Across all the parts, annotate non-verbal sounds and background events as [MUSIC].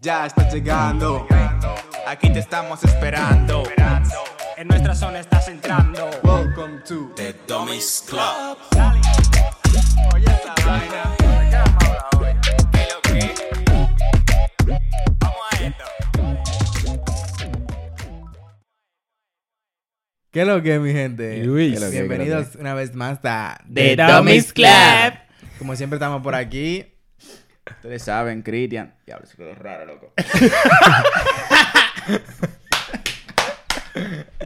Ya estás llegando. Aquí te estamos esperando. En nuestra zona estás entrando. Welcome to The Dummies Club. Oye esa vaina. ¿De qué es lo que, mi gente? Luis. ¿Qué es lo que, Bienvenidos una vez más a The Dummies Club. Como siempre estamos por aquí. Ustedes saben, Cristian. Diablo, se quedó raro, loco. [LAUGHS]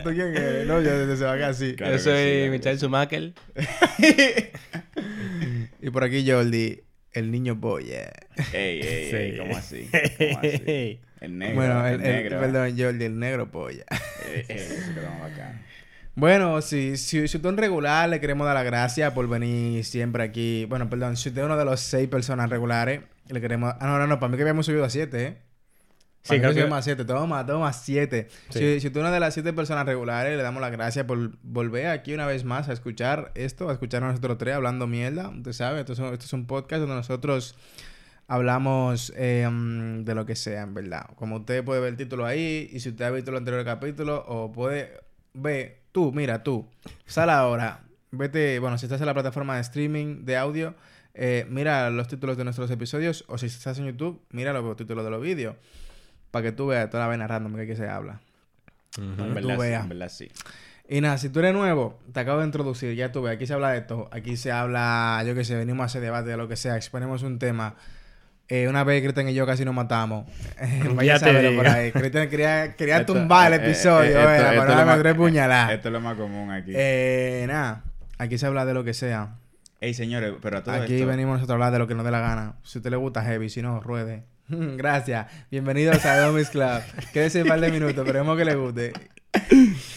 ¿Tú quién eres? No, yo desde se va así. Claro Yo soy sí, Michael Schumacher. [LAUGHS] Y por aquí Jordi, el niño polla. Ey, ey, Sí. ey, ¿cómo así? ¿Cómo así? [LAUGHS] El negro. bueno, el, el, el- negro. perdón, Jordi, el negro polla. Eh, eh, se quedó más bacán. Bueno, si, si, si usted es un regular, le queremos dar las gracias por venir siempre aquí. Bueno, perdón, si usted es uno de los seis personas regulares, le queremos... Ah, no, no, no, para mí que habíamos subido a siete, ¿eh? Sí, creo que- a siete. Toma, toma, siete. Sí. Si, si usted es una de las siete personas regulares, le damos las gracias por volver aquí una vez más a escuchar esto, a escuchar a nosotros tres hablando mierda. Usted sabe, esto es, un- esto es un podcast donde nosotros hablamos eh, de lo que sea, en verdad. Como usted puede ver el título ahí, y si usted ha visto el anterior capítulo, o puede ver, tú, mira, tú, sal ahora, vete, bueno, si estás en la plataforma de streaming de audio, eh, mira los títulos de nuestros episodios, o si estás en YouTube, mira los títulos de los vídeos, para que tú veas toda la vaina random que aquí se habla. En tú verdad, sí, veas. en verdad, sí. Y nada, si tú eres nuevo, te acabo de introducir, ya tú ves, aquí se habla de esto, aquí se habla, yo qué sé, venimos a hacer debate de lo que sea, exponemos un tema. Eh, una vez Cristian y yo casi nos matamos. [LAUGHS] Vaya a saberlo por ahí. Cristian quería, quería [LAUGHS] Esto- tumbar el eh, eh, episodio, eh, esto- para darme tres puñaladas. Esto es lo más común aquí. Eh, nada, aquí se habla de lo que sea. Ey, señores, pero a todo Aquí esto... venimos nosotros a hablar de lo que nos dé la gana. Si a usted le gusta heavy, si no, ruede. [LAUGHS] Gracias. Bienvenidos a Domis Club. Quédese un par de minutos, esperemos que le guste.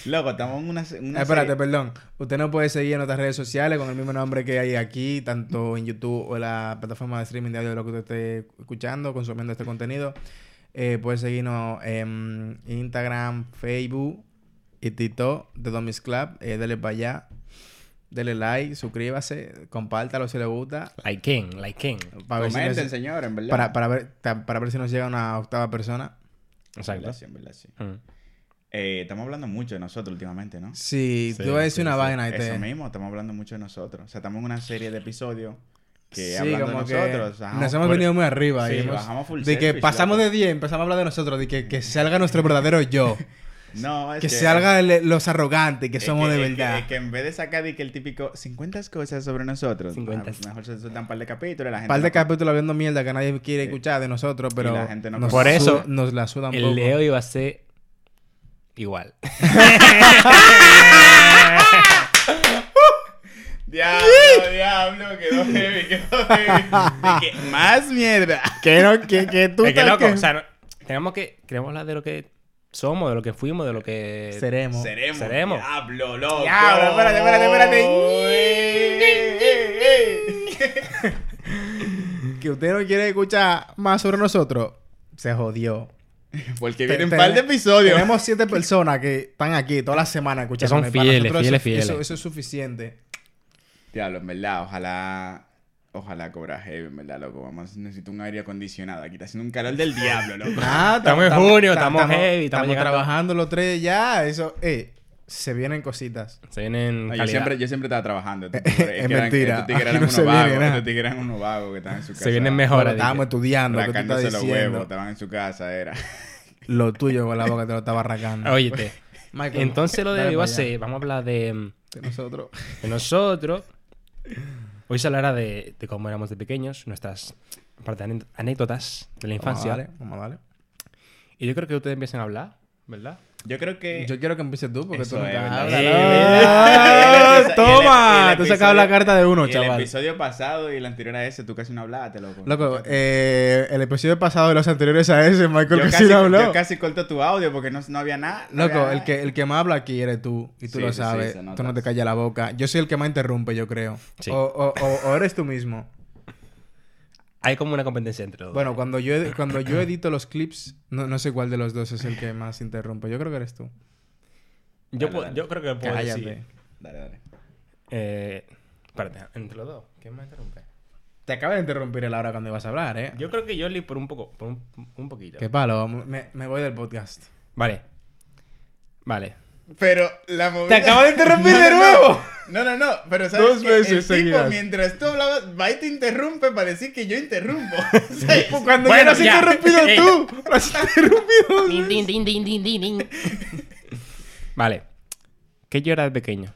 Loco, estamos en una... una Ah, Espérate, serie- perdón. Usted nos puede seguir en nuestras redes sociales con el mismo nombre que hay aquí, tanto en YouTube o en la plataforma de streaming de audio de lo que usted esté escuchando, consumiendo este contenido. Eh, puede seguirnos en Instagram, Facebook y TikTok de Domis Club. Eh, dele para allá. Dele like, suscríbase, compártalo si le gusta. Liken, liken. Para ver, si Comenten, nos- señor, en verdad. para, para ver, para ver si nos llega una octava persona. En Exacto. verdad, sí, en verdad, sí. Mm. Eh, estamos hablando mucho de nosotros últimamente, ¿no? Sí, Sí, tú vas a decir sí, una sí. vaina y te... Eso mismo, estamos hablando mucho de nosotros. O sea, estamos en una serie de episodios que Sí, hablando como de que nosotros. bajamos nos hemos por- venido muy arriba. Sí, y hemos- bajamos full de que pasamos loco. de 10, empezamos a hablar de nosotros, de que, que [LAUGHS] salga nuestro verdadero yo. No, es que salga el- los arrogantes que somos que- de es que- verdad. es que en vez de sacar de que el típico 50 cosas sobre nosotros, 50. ah, mejor se sueltan un par de capítulos. La gente par de no- capítulos viendo mierda que nadie quiere escuchar de nosotros, pero la gente no nos, Por eso, nos la suda un El poco. Leo iba a ser igual. [LAUGHS] Diablo, diablo, quedó heavy, quedó heavy. De [LAUGHS] que, más mierda. Que no, que, que tú es que loco, que- o sea, no- tenemos que queremos hablar de lo que somos, de lo que fuimos, de lo que seremos. Seremos. Seremos. Diablo, loco. Diablo, espérate, espérate, espérate. [LAUGHS] Que usted no quiere escuchar más sobre nosotros, se jodió. [LAUGHS] Porque vienen un par de episodios. Tenemos siete personas que están aquí toda la semana escuchando. son fieles, fieles, fieles. Eso, eso es suficiente. Diablo, en verdad, ojalá. Ojalá cobra heavy, en verdad, loco. Vamos, necesito un aire acondicionado. Aquí está haciendo un calor del diablo, loco. Estamos en junio, estamos heavy, estamos trabajando los tres ya. Eso, eh, se vienen cositas. se vienen No, yo, siempre, yo siempre estaba trabajando. Estos [LAUGHS] Es eran- mentira. Estos tigres Aquí eran no unos vagos. nada. Estos tigres eran unos vagos que estaban en su casa. Se vienen mejoras. estábamos estudiando, ¿qué tú estás Racándose los huevos. Estaban en su casa, era. [LAUGHS] Lo tuyo con la boca te lo estaba arrancando. Óyete. [LAUGHS] Michael, Entonces lo de hoy va a ser, vamos a hablar de, mm, De nosotros. de nosotros. Hoy se hablará de, de cómo éramos de pequeños, nuestras aparte, anécdotas de la infancia. Vamos a darle, vamos a darle. Y yo creo que ustedes empiecen a hablar, ¿verdad? Yo creo que. Yo quiero que empieces tú porque Eso tú nunca hablas. Y el ¡Toma! y el Tú sacabas la carta de uno, y El chaval. episodio pasado y el anterior a ese, tú casi no hablaste, loco. Loco, eh, el episodio pasado de los anteriores a ese, Michael yo, casi no habló. yo casi corto tu audio porque no, no había nada. no Loco, había el nada. que, el que más habla aquí eres tú. Y tú Sí, lo sí, sí, sabes. nota. tú no te callas la boca. Yo soy el que más interrumpe, yo creo. Sí. O, o- o- o eres tú mismo. Hay como una competencia entre los dos. Bueno, cuando yo, cuando yo edito los clips, no, no sé cuál de los dos es el que más interrumpe. Yo creo que eres tú. yo, dale, puedo- dale. yo creo que puedo Cállate. decir... Dale, dale. Eh, espérate, entre los dos. ¿Quién más interrumpe? Te acaba de interrumpir el ahora cuando ibas a hablar, ¿eh? Yo creo que yo li por un poco, por un, un poquito. Qué palo, me, me voy del podcast. Vale. Vale. Pero la movida... ¡Te acabo de interrumpir [LAUGHS] No, de no, nuevo! No, no, no, pero sabes Dos que veces el tipo, mientras tú hablabas, va y te interrumpe para decir que yo interrumpo. [LAUGHS] O sea, Pues cuando Bueno, lo has ya. interrumpido tú. [LAUGHS] Lo has interrumpido. Din, din, din, din, din, din, din. Vale. ¿Qué yo era de pequeño?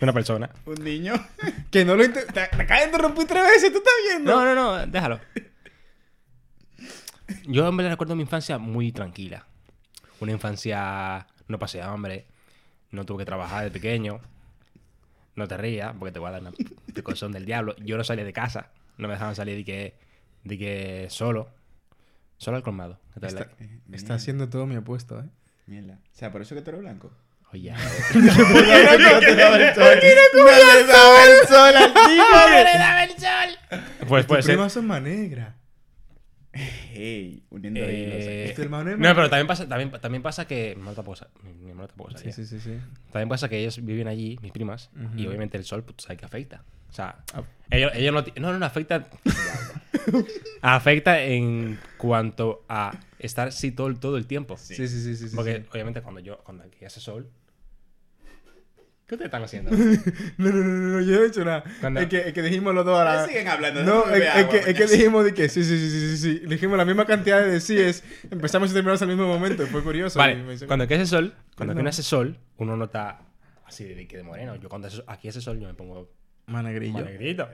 Una persona. un niño. Que no lo inter... Te, te acaba de interrumpir tres veces, ¿tú estás viendo? No, no, no, déjalo. Yo en verdad recuerdo mi infancia muy tranquila. Una infancia no pasé hambre, no tuve que trabajar de pequeño. No te rías, porque te voy a dar una [LAUGHS] picozón del diablo. Yo no salía de casa, no me dejaban salir de que, de que solo. Solo al colmado. Está, la- está haciendo todo mi opuesto, ¿eh? Mierda. O sea, por eso que tú eres blanco. Oye, No le daba el sol. No le daba el sol al tipo. [LAUGHS] No le daba el sol. pues puede Tus ser. primas son más negras. Hey, uniendo Eh, hilos. Este hermano es no, pero también pasa, también, también pasa que. Mi hermano tampoco, mi- hermano tampoco Sí, sabía. sí, sí, sí. También pasa que ellos viven allí, mis primas, y obviamente el sol, pues, sabes que afecta. O sea, Ah. ellos, ellos no, no, no, no, afecta. afecta en cuanto a estar así todo, todo el tiempo. Sí, sí, sí, sí. sí, Porque sí. obviamente cuando yo, cuando aquí hace sol. ¿Qué ustedes están haciendo? [LAUGHS] No, no, no, no, yo no he hecho nada. Es, que, es que dijimos los dos a la... Siguen hablando. No, es, que, es que dijimos de que sí, sí, sí, sí, sí, sí. Dijimos la misma cantidad de síes. Empezamos y terminamos al mismo momento. Fue curioso. vale, cuando aquí hace sol, cuando aquí No. hace sol, uno no está así de, que de moreno. Yo cuando aquí hace sol, yo me pongo Más negrillo. más negrito.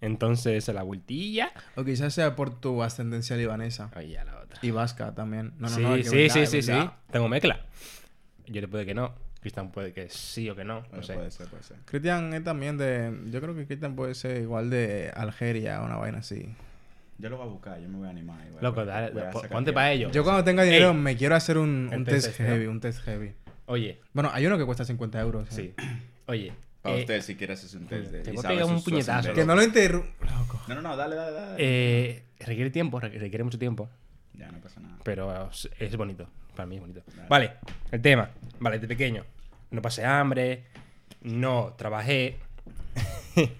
Entonces, la vueltilla. O quizás sea por tu ascendencia libanesa. Oye, la otra. Y vasca también. No, no, sí, no. sí, verdad, sí, sí, sí. Tengo mezcla. Yo le puede que no. Cristian puede que sí o que no. No Bueno, sé. Puede ser, puede ser. Cristian es también de... Yo creo que Cristian puede ser igual de Algeria o una vaina así. Yo lo voy a buscar, yo me voy a animar. igual. Loco, Voy a- dale, voy a ponte para ello. Yo cuando tenga dinero Ey. me quiero hacer un, test test ¿no? heavy, un test heavy. Oye, Bueno, hay uno que cuesta 50 euros. ¿eh? sí. Oye. Para eh, usted, si quieres hacer un test de te voy a pegar un puñetazo. Que no lo interrumpa. Loco. No, no, no, dale, dale, dale. eh, requiere tiempo, re- requiere mucho tiempo. Ya, no pasa nada. Pero es bonito. Para mí es bonito. Vale, el tema. Vale, de pequeño. No pasé hambre. No trabajé. [LAUGHS]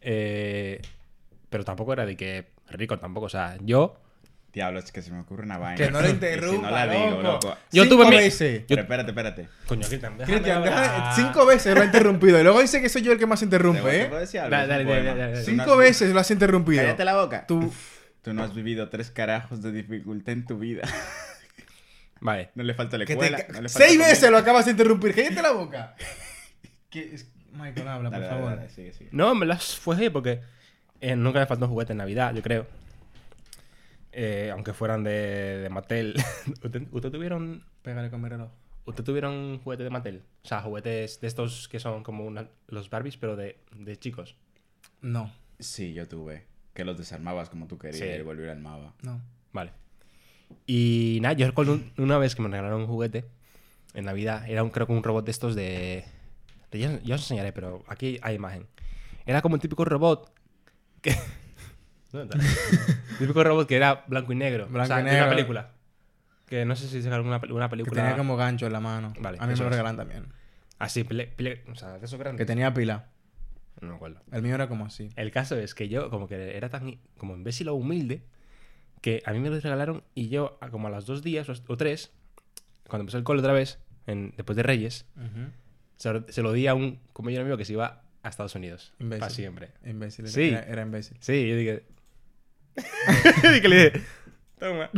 eh, pero tampoco era de que rico tampoco. O sea, yo. Diablo, es que se me ocurre una vaina. Que no lo interrumpa, [LAUGHS] Si no la digo, loco. loco. Yo Cinco tuve mi- veces. Pero espérate, espérate. Coño, Cristian, déjame Cristian, cinco veces lo ha interrumpido. Y luego dice que soy yo el que más ¿Te interrumpe, ¿eh? decir algo? Dale, dale, dale, poema. dale, dale. Tú no Cinco veces lo has interrumpido. Cállate la boca. Tú... Tú no has vivido tres carajos de dificultad en tu vida. [LAUGHS] Vale. No le falta la te escuela. ca- no le falta Seis comida. veces lo acabas de interrumpir. Cállate la boca. [LAUGHS] ¿Qué es- Michael, habla, Dale, por dale, favor. dale, sigue, sigue. No, me las fue heavy porque eh, nunca me faltó un juguete en Navidad, yo creo. Eh, aunque fueran de, de Mattel. [LAUGHS] ¿Usted, usted tuvieron Pégale con mi reloj. ¿Usted tuvieron juguete de Mattel? O sea, juguetes de estos que son como una- los Barbies, pero de, de chicos. No, Sí, yo tuve. Que los desarmabas como tú querías Sí. y volver armaba. no. Vale. Y nada, yo recuerdo un- una vez que me regalaron un juguete en Navidad. Era un, creo que un robot de estos de... de- yo, yo os enseñaré, pero aquí hay imagen. Era como un típico robot que... [LAUGHS] ¿Dónde está? [LAUGHS] típico robot que era blanco y negro. Blanco o sea, y de negro. una película. Que no sé si es alguna una Que película... tenía como gancho en la mano. Vale, a mí me lo regalan también. Así, pile- pile- o sea, de esos grandes. Que tenía pila. No me acuerdo. El mío era como así. El caso es que yo como que era tan como imbécil o humilde que a mí me lo regalaron y yo como a los dos días o, tres, cuando empezó el cole otra vez, en- después de Reyes, se, lo- se lo di a un compañero mío que se iba a Estados Unidos. Imbécil. Para siempre. Imbécil. era- Sí. Era, era imbécil. Sí, yo dije... [LAUGHS] y que le dije, toma.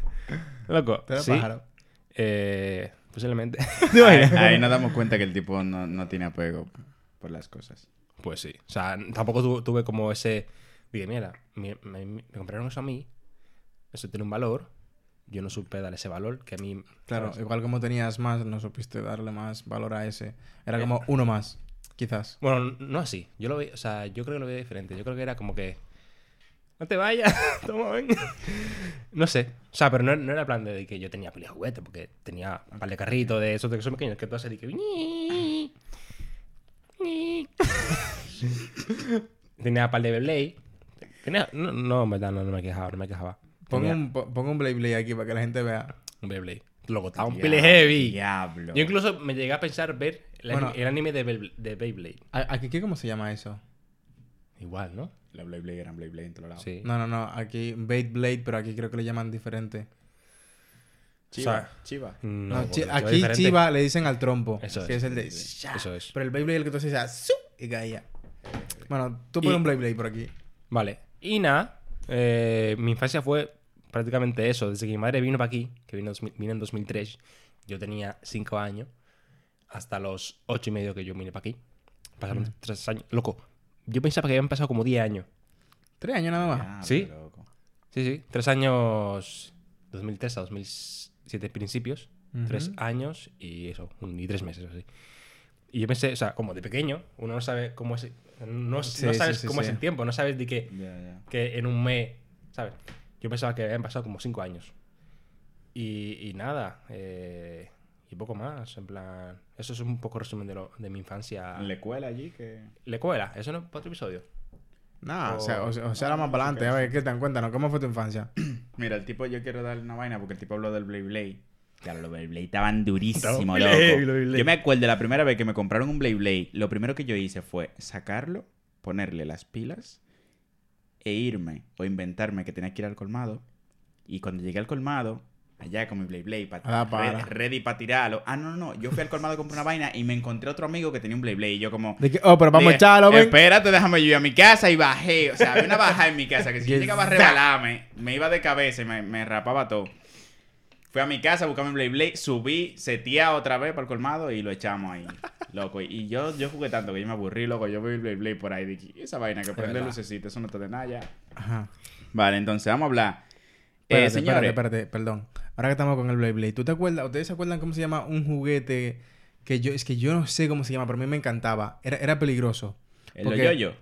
[LAUGHS] Loco, sí. pájaro. Eh, posiblemente. [LAUGHS] Ahí, ahí nos damos cuenta que el tipo no, no tiene apego por las cosas. Pues sí. O sea, tampoco tu- tuve como ese. Dije, mira, me, me- me compraron eso a mí. Eso tiene un valor. Yo no supe dar ese valor que a mí. Claro, ¿sabes? igual como tenías más, no supiste darle más valor a ese. Era Eh. como uno más, quizás. Bueno, no así. Yo lo veía, o sea, yo creo que lo veía diferente. Yo creo que era como que. No te vayas, [LAUGHS] toma, ven. [LAUGHS] no sé. O sea, pero no, no era plan de que yo tenía de juguete, porque tenía un par de carritos de esos de que son pequeños que tú haces de que. [LAUGHS] tenía un par de Beyblade. Tenía... No, no, en verdad, no, no me quejaba, no me quejaba. Pongo un, po- pongo un Blade Blade aquí para que la gente vea. un Beyblade. Loco, estaba un pile heavy. Diablo. Yo incluso me llegué a pensar ver el, Bueno. anime, el anime de, Beyblade, de Beyblade. ¿A- ¿Aquí qué cómo se llama eso? Igual, ¿no? Los Blade Blade eran Blade Blade en todos lados. Sí. No, no, no. Aquí Bait Blade, pero aquí creo que le llaman diferente. Chiva. O sea, Chiva. No, No, chi- aquí diferente. Chiva le dicen al trompo. Eso que es, es. Eso es. Pero el Beyblade el que tú hacías era ¡su! y caía. Bueno, tú pones Y- un Beyblade por aquí. Vale. Y nada, eh, mi infancia fue prácticamente eso. Desde que mi madre vino para aquí, que vino, en 2000 vino en 2003, yo tenía 5 años, hasta los 8 y medio que yo vine para aquí. Pasaron 3 años. Loco, yo pensaba que habían pasado como 10 años. Tres años nada más. Ah, ¿Sí? Sí, sí. 3 años. 2003 a 2007 principios. Ujú. 3 años y eso, un- y 3 meses así. Y yo pensé, o sea, como de pequeño, uno no sabe cómo es. No, Sí, no sabes sí, cómo sí. es el tiempo, no sabes de qué. Ya, ya. que en un mes, ¿sabes? Yo pensaba que habían pasado como cinco años. Y, y nada, eh, y poco más, en plan... Eso es un poco resumen de, lo, de mi infancia. En la escuela allí que... ¿Le cuela? ¿Eso no es para otro episodio? No, o sea, O- o, sea, o sea, ahora más para adelante. A ver, ¿qué te cuéntanos? ¿Cómo fue tu infancia? [CLEARS THROAT] Mira, el tipo, yo quiero darle una vaina porque el tipo habló del Blade Blade. Claro, los Blade Blade estaban durísimos, loco. Blade, Blade Blade. Yo me acuerdo la primera vez que me compraron un Blade Blade, lo primero que yo hice fue sacarlo, ponerle las pilas e irme o inventarme que tenía que ir al colmado. Y cuando llegué al colmado, allá con mi Blade Blade, pa- Ah, para. re- ready para tirarlo. Ah, no, no, no. Yo fui al colmado a comprar una [LAUGHS] vaina y me encontré otro amigo que tenía un Blade Blade. Y yo como... De que, oh, pero vamos a echarlo, ven. Espérate, déjame yo ir a mi casa y bajé. O sea, había una bajada en mi casa que si yo [LAUGHS] llegaba a rebalarme, me iba de cabeza y me, me rapaba todo. Fui a mi casa, buscaba mi Blade Blade, subí, setía otra vez para el colmado y lo echamos ahí. Loco. Y yo, yo jugué tanto que yo me aburrí, loco. Yo vi el Blade Blade por ahí. Dije, "¿Y esa vaina que prende lucecita, eso no te de nada ya. Ajá. Vale, entonces vamos a hablar. Espérate, eh, señores. espérate, espérate, perdón. Ahora que estamos con el Blade Blade, ¿tú te acuerdas? ¿Ustedes se acuerdan cómo se llama un juguete que yo, es que yo no sé cómo se llama, pero a mí me encantaba? Era, era peligroso. El porque- yo-yo.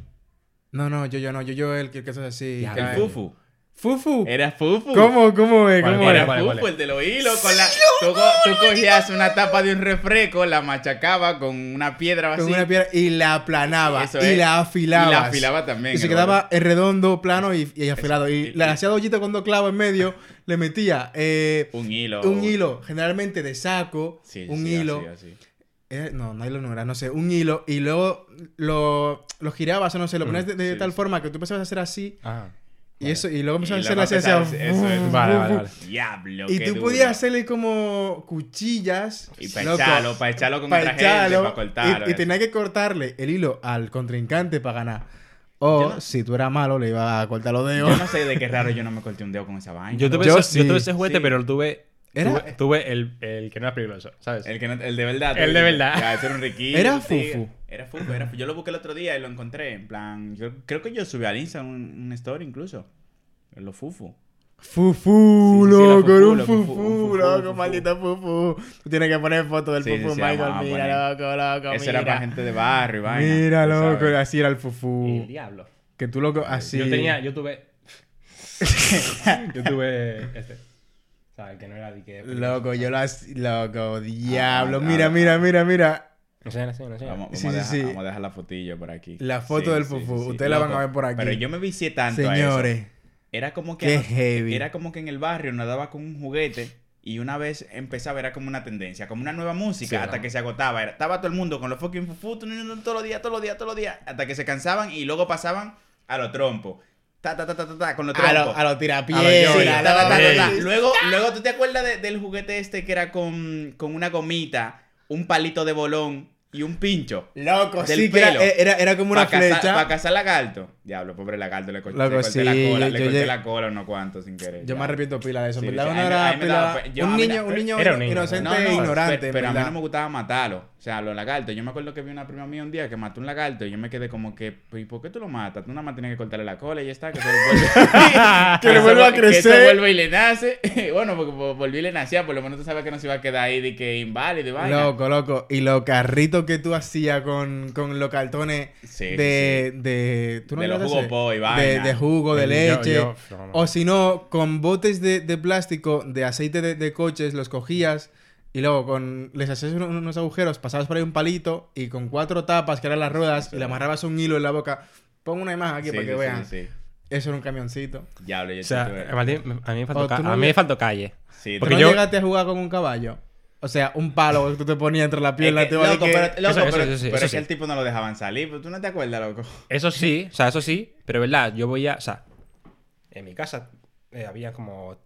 No, no, yo, yo no, yo, yo, el que, que es así. Ya, El fufu. Fufu. Era fufu. ¿Cómo, cómo es? ¿Cuál, ¿Cómo? Era cuál, cuál? fufu, el de los hilos. Con la... tú, co- tú cogías una tapa de un refresco, la machacabas con una piedra Con así. una piedra y la aplanaba Eso y es. la afilaba. Y la afilaba también, Y se quedaba en redondo, plano y, y afilado. Y y- le hacía dollita con dos clavos en medio, [LAUGHS] le metía eh, Un hilo. un hilo, generalmente de saco, Sí, un sí, hilo. así, así. Eh, no, nylon no era, no sé, un hilo. Y luego lo, lo girabas o no sé, lo ponías de, de sí, tal sí. forma que tú empezabas a hacer así. Ah. Y eso, y luego Y empezabas a empezabas- eso es. Vale, vale, vale. Diablo. Y tú duro. podías hacerle como cuchillas. Y para echarlo, para echarlo con pa' otra gente, echarlo, para cortarlo. Y, y tenía que cortarle el hilo al contrincante para ganar. O no- si tú eras malo, le iba a cortar los dedos. Yo no sé de qué raro yo no me corté un dedo con esa vaina. Yo tuve, Yo ese, sí. yo tuve ese juguete, Sí. pero lo tuve... Era- Tuve, tuve el, el que no era peligroso, ¿sabes? El, que no- el de verdad. El de verdad. Ya, ese era un riquillo. Era fufu. Era fufu, era fufu. Yo lo busqué el otro día y lo encontré. En plan, yo creo que yo subí al Insta un, un story incluso. Los fufu. Fufu, Sí, sí, era loco, era un fufu, fufu, lo fufu, un fufu, loco, fufu. maldito fufu. Tú tienes que poner foto del Sí, fufu, sí, Michael. mira, poner. loco, loco, Eso mira. era para gente de barrio y vaina. Mira, loco, sabes. así era el El fufu. diablo. Que tú, loco, así. Yo tenía, yo tuve... [LAUGHS] yo tuve este. O sea, el que no era de que... Loco, yo las. Loco, diablo. ah, mira, ah. mira, mira, mira. No sé, no sé, no sé. Vamos, vamos Sí, a sí, dejar, sí. vamos a dejar la fotillo por aquí. La foto del fufu. Ustedes la van a ver por aquí. Pero yo me vicié tanto a eso. Señores. Era como que Qué a- heavy. era como que en el barrio nadaba con un juguete y una vez empezaba era como una tendencia, como una nueva música Sí, hasta ¿no? que se agotaba. Era- estaba todo el mundo con los fucking fufu todos los días, todos los días, todos los días, hasta que se cansaban y luego pasaban a los trompos. Ta ta ta ta ta, ta con los A trompos. los a lo A tirapiedra. lo Sí, yo-yo. ta, ta, ta, ta, ta. Ey. Luego, luego, ¿tú te acuerdas de- del juguete este que era con, con una gomita, un palito de bolón y un pincho? Loco, Del sí, que era, pelo. era, era como una cazar, flecha. para cazar lagarto. Diablo, pobre lagarto, le, co- Loco, le corté sí, la cola, le corté la cola unos cuantos sin querer. Yo me arrepiento pila de eso. Uno era me daba yo- un niño, un niño un niño. inocente No, no, e ignorante. Pero, pero a mí no me gustaba matarlo. O sea, los lagartos. Yo me acuerdo que vi una prima mía un día que mató un lagarto y yo me quedé como que, "Pues, ¿y por qué tú lo matas? Tú nada más tienes que cortarle la cola y ya está. Que, se le vuelve, [LAUGHS] Que le vuelva a vu- Que crecer. eso vuelve y le nace. [LAUGHS] bueno, porque por- volví y le nacía. Por lo menos tú sabes que no se iba a quedar ahí de que inválido y vaina. Loco, loco. Y los carritos que tú hacías con, con los cartones Sí, de, de. ¿tú no De los jugos po y de, vaina. de jugo, de Yo- leche. yo- no, no. O si no, con botes de, de plástico, de aceite de, de coches, los cogías. Y luego con, les hacías unos, unos agujeros, pasabas por ahí un palito y con cuatro tapas, que eran las ruedas, y le amarrabas un hilo en la boca. Pongo una imagen aquí Sí, para que sí, vean. Sí, sí. Eso era un camioncito. Diablo, yo O sea, a mí, a mí me faltó, ca- tú no a mí le- me faltó calle. Sí, ¿Tú Porque no yo- llegaste a jugar con un caballo? O sea, un palo que tú te ponías entre la pierna. Es que, te iba a loco, pero, que- loco, Eso- eso- pero, eso pero eso es que sí. el tipo no lo dejaban salir. pero ¿Tú no te acuerdas, loco? Eso sí, o sea, eso sí, pero verdad, yo voy a. O sea, en mi casa eh, había como.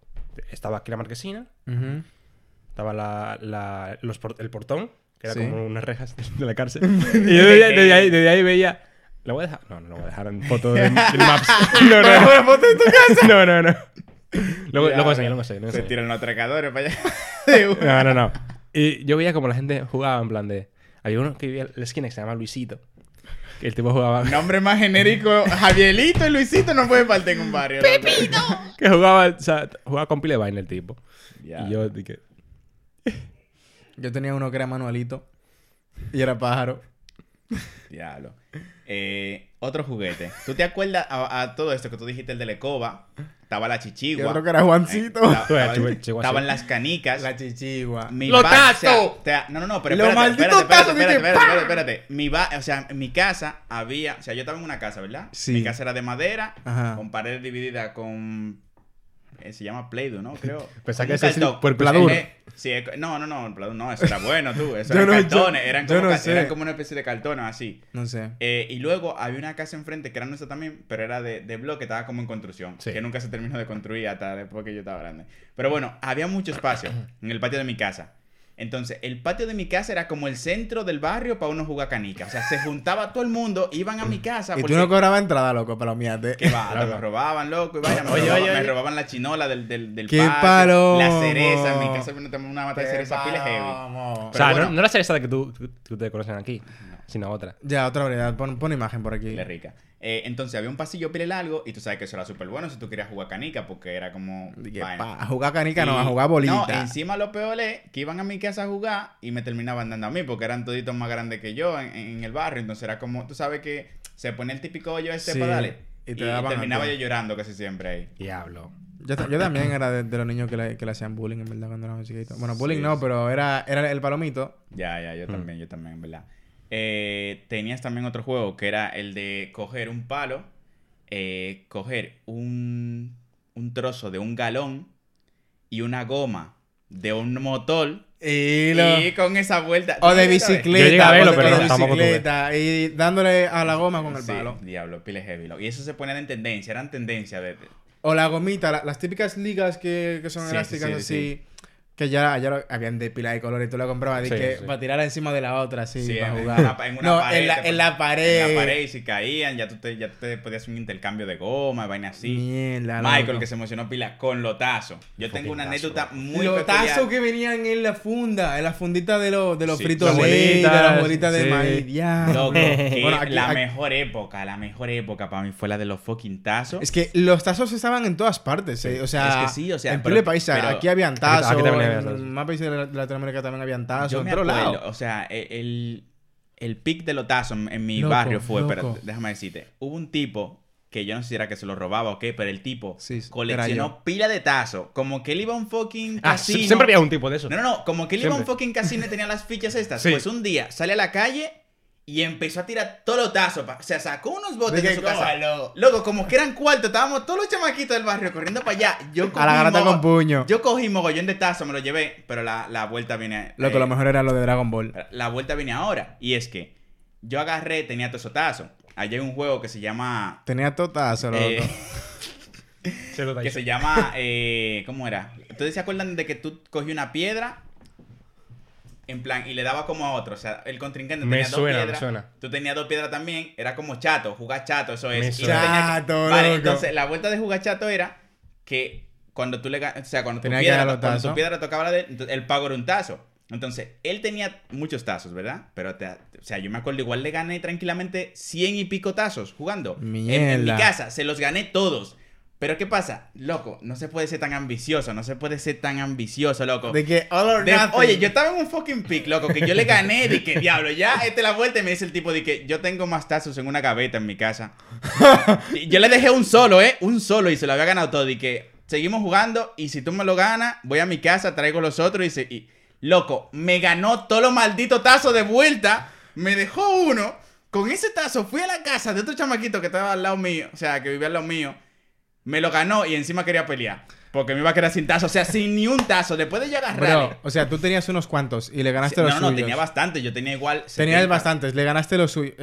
Estaba aquí la marquesina, Ujú. Estaba la, la- los el portón, que era Sí. como unas rejas de la cárcel. [LAUGHS] y yo desde, desde ahí, desde ahí veía. ¿Lo voy a dejar? No, no lo voy a dejar en foto del, del [LAUGHS] Maps. No, no, no. foto de tu casa? No, no, no. Luego, luego enseño, luego luego Se tiran los atracadores para allá. [LAUGHS] No, no, no. Y yo veía como la gente jugaba en plan de. Había uno que vivía en la esquina que se llama Luisito. Que el tipo jugaba. Nombre más genérico. Javierito y Luisito no pueden faltar en un barrio. ¡Pepito! Que jugaba, o sea, jugaba con pile de vaina el tipo. Ya. Y yo dije. Yo tenía uno que era manualito. Y era pájaro. Diablo. Eh, otro juguete. ¿Tú te acuerdas a, a todo esto que tú dijiste, el de la escoba? Estaba la chichigua. Y otro que era Juancito. Eh, [LAUGHS] estaba- estaba- estaban las canicas. La chichigua. Mi ¡Los ba- o sea, no, no, no, pero espérate, espérate, espérate, espérate, espérate, espérate, espérate. Mi ba- o sea, en mi casa había, o sea, yo estaba en una casa, ¿verdad? Sí. Mi casa era de madera, Ajá. con paredes divididas con eh, se llama Play-Doh, ¿no? Creo. [LAUGHS] Pensaba que ese es cartón. por Pladur. Eh, Sí, es- no, no, no, el Pladur no, eso era bueno, tú. Eso [LAUGHS] eran no- cartones, yo- eran, como no ca- sé. eran como una especie de cartones así. No sé. Eh, y luego había una casa enfrente que era nuestra también, pero era de, de bloque, estaba como en construcción. Sí. Que nunca se terminó de construir hasta después que yo estaba grande. Pero bueno, había mucho espacio en el patio de mi casa. Entonces, el patio de mi casa era como el centro del barrio para uno jugar canica. O sea, se juntaba todo el mundo, iban a mi casa. Y porque- tú no cobrabas entrada, loco, para miate. que va, me robaban, loco, y vaya, me, Oye, robaban, oye, me oye. robaban la chinola del, del, del ¡Qué patio, palomo! La cereza, en mi casa una, una mata de cereza pile heavy. O Pero sea, bueno. no, no la cereza de que tú, tú, tú te conocen aquí, sino otra. Ya, otra variedad. Pon, pon imagen por aquí. Pile rica. Eh, entonces había un pasillo pile largo y tú sabes que eso era súper bueno si tú querías jugar canica porque era como... Dije, vaina. pa, a jugar canica, no, Y- a jugar bolita. No, encima lo peor es que iban a mi casa a jugar y me terminaban dando a mí porque eran toditos más grandes que yo en, en el barrio. Entonces era como, tú sabes que se pone el típico hoyo ese Sí, para darle. y Y, te a terminaba yo llorando casi siempre ahí. Diablo. Yo, yo también era de, de los niños que le, que le hacían bullying, en verdad, cuando era más chiquito. Bueno, bullying Sí, no, sí. pero era, era el palomito. Ya, ya, yo también, yo también, en verdad. Eh, tenías también otro juego que era el de coger un palo, eh, coger un, un trozo de un galón y una goma de un motor Y lo- y con esa vuelta. O de bicicleta. Yo llegué a verlo, o de- pero bicicleta. Y dándole a la goma con el Sí, palo. diablo, pile heavy. Y eso se ponía en tendencia, eran tendencia de... O la gomita, la- las típicas ligas que, que son Sí, elásticas sí, sí, así. Que ya, ya lo- habían de pila de color y tú la comprabas Sí, que sí. para tirarla encima de la otra, así, Sí, para en, jugar. una, en una no, pared. en la, en pared. En la pared y si caían, ya tú te, ya tú te podías hacer un intercambio de goma, vaina así. Mierda, Michael, loco. que se emocionó pila con lotazos. Yo tengo una tazo, anécdota muy tazos que venían en la funda, en la fundita de, los de los Sí, fritos de las bolitas de sí. maíz. Ya. Loco, que Bueno, aquí- la aquí- mejor época, la mejor época para mí fue la de los fucking tazos. Es que los tazos estaban en todas partes, eh, o sea, Es que sí, o sea, en pero- pero- aquí habían tazos, aquí en tazos. más países de la- de Latinoamérica también habían tazos, Yo en me todos acuerdo, lados. o sea, e- el, el pic de los tazos en, en mi Loco, barrio fue, loco. pero déjame decirte, hubo un tipo que yo no sé si era que se lo robaba o qué, pero el tipo Sí, coleccionó pila de tazos, como que él iba a un fucking Ah, casino. sie- siempre había un tipo de eso. No, no, no, como que él iba a un fucking casino y tenía las fichas estas. Sí. Pues un día sale a la calle y empezó a tirar todos los tazos. pa- O sea, sacó unos botes De su casa. cójalo. Loco, como que eran cuartos, estábamos todos los chamaquitos del barrio corriendo para allá. Yo A la garata con puño. Yo cogí mogollón de tazos, me lo llevé, pero la, la vuelta viene. Lo que eh, lo mejor era lo de Dragon Ball. La vuelta viene ahora. Y es que yo agarré, tenía tazos. Allá hay un juego que se llama. Tenía todo tazo, loco. eh, Se lo da que se llama. eh, ¿Cómo era? ¿Ustedes se acuerdan de que tú cogí una piedra? En plan, y le daba como a otro. O sea, el contrincante Me tenía suena, me dos piedras. suena. Tú tenías dos piedras también. Era como chato, jugar chato, eso es. Me suena. tenías que- Chato, Vale, loco. entonces la vuelta de jugar chato era que cuando tú le o sea, cuando tu piedra, cuando tu piedra tocaba la de él, el pago era un tazo. Entonces, él tenía muchos tazos, ¿verdad? Pero, te- o sea, yo me acuerdo, igual le gané tranquilamente 100 y pico tazos jugando. En- En, mi casa, se los gané todos. Pero, ¿qué pasa? Loco, no se puede ser tan ambicioso, no se puede ser tan ambicioso, loco. De que all or De- nothing. oye, yo estaba en un fucking pick, loco, que yo le gané, [LAUGHS] de que diablo, ya, este la vuelta y me dice el tipo de que yo tengo más tazos en una gaveta en mi casa. Y yo le dejé un solo, ¿eh? Un solo y se lo había ganado todo. Y que seguimos jugando y si tú me lo ganas, voy a mi casa, traigo los otros y, se, y loco, me ganó todos los malditos tazos de vuelta, me dejó uno. Con ese tazo fui a la casa de otro chamaquito que estaba al lado mío, o sea, que vivía al lado mío. Me lo ganó y encima quería pelear. Porque me iba a quedar sin tazo. O sea, sin ni un tazo. Después de yo agarrarle. Bro, o sea, tú tenías unos cuantos y le ganaste no, los no, no, suyos. tenía bastante. Yo tenía igual. Tenías 70. bastantes, le ganaste los suyos.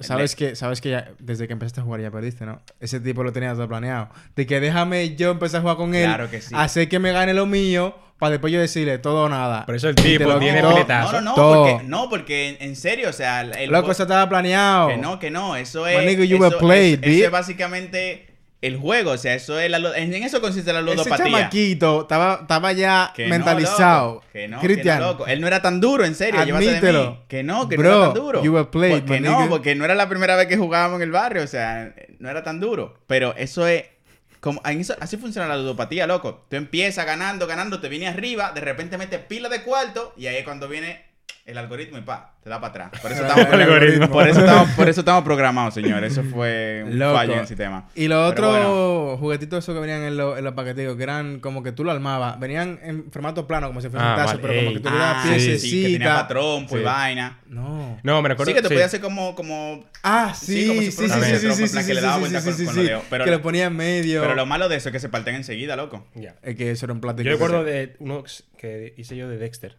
Sabes que, sabes que ya, desde que empezaste a jugar ya perdiste, ¿no? Ese tipo lo tenías todo planeado. De que déjame yo empezar a jugar con él, Claro que sí. hacer que me gane lo mío, para después yo decirle todo o nada. Por eso el tipo lo tiene quitó. piletazo. No, no, no. Todo. Porque, no, porque en, en serio, o sea. El, Loco, eso estaba planeado. Que no, que no. Eso My es. nigga, you eso, were played, eso- es básicamente el juego. O sea, eso es la, en eso consiste la Ese ludopatía. chamaquito estaba, estaba ya Que no, mentalizado. loco. Que no, Cristian, que no, loco. Él no era tan duro, en serio. llévate de mí. Admítelo. Que no, que Bro, no era tan duro. you were played, porque my no, nigga. porque no era la primera vez que jugábamos en el barrio. O sea, no era tan duro. Pero eso es. Como, eso- así funciona la ludopatía, loco. Tú empiezas ganando, ganando, te vienes arriba, de repente metes pila de cuarto y ahí es cuando viene el algoritmo y pa, te da para atrás. Por eso [LAUGHS] El estamos, algoritmo. por eso estamos, por eso estamos [LAUGHS] programados, señores. Eso fue un Loco. fallo en el sistema. Y los otros bueno. juguetitos esos que venían en, los- en los paqueticos, que eran como que tú lo armabas, venían en formato plano, como si fuese Ah, un tazo, vale, pero como que tú le dabas Ah, sí, piececita. sí, que tenía patrón, pues Sí. vaina. No. No, me recuerdo. Sí, que te sí. podía hacer como, como Ah, sí, Sí, como si sí, fuera sí, una sí, sí, sí, En sí, sí, que le daba sí, vuelta sí, con- sí, con sí, los. Pero- que lo ponía en medio. Pero lo malo de eso es que se parten enseguida, loco. Ya. Es que eso era un plástico. Yo recuerdo de uno que hice yo de Dexter.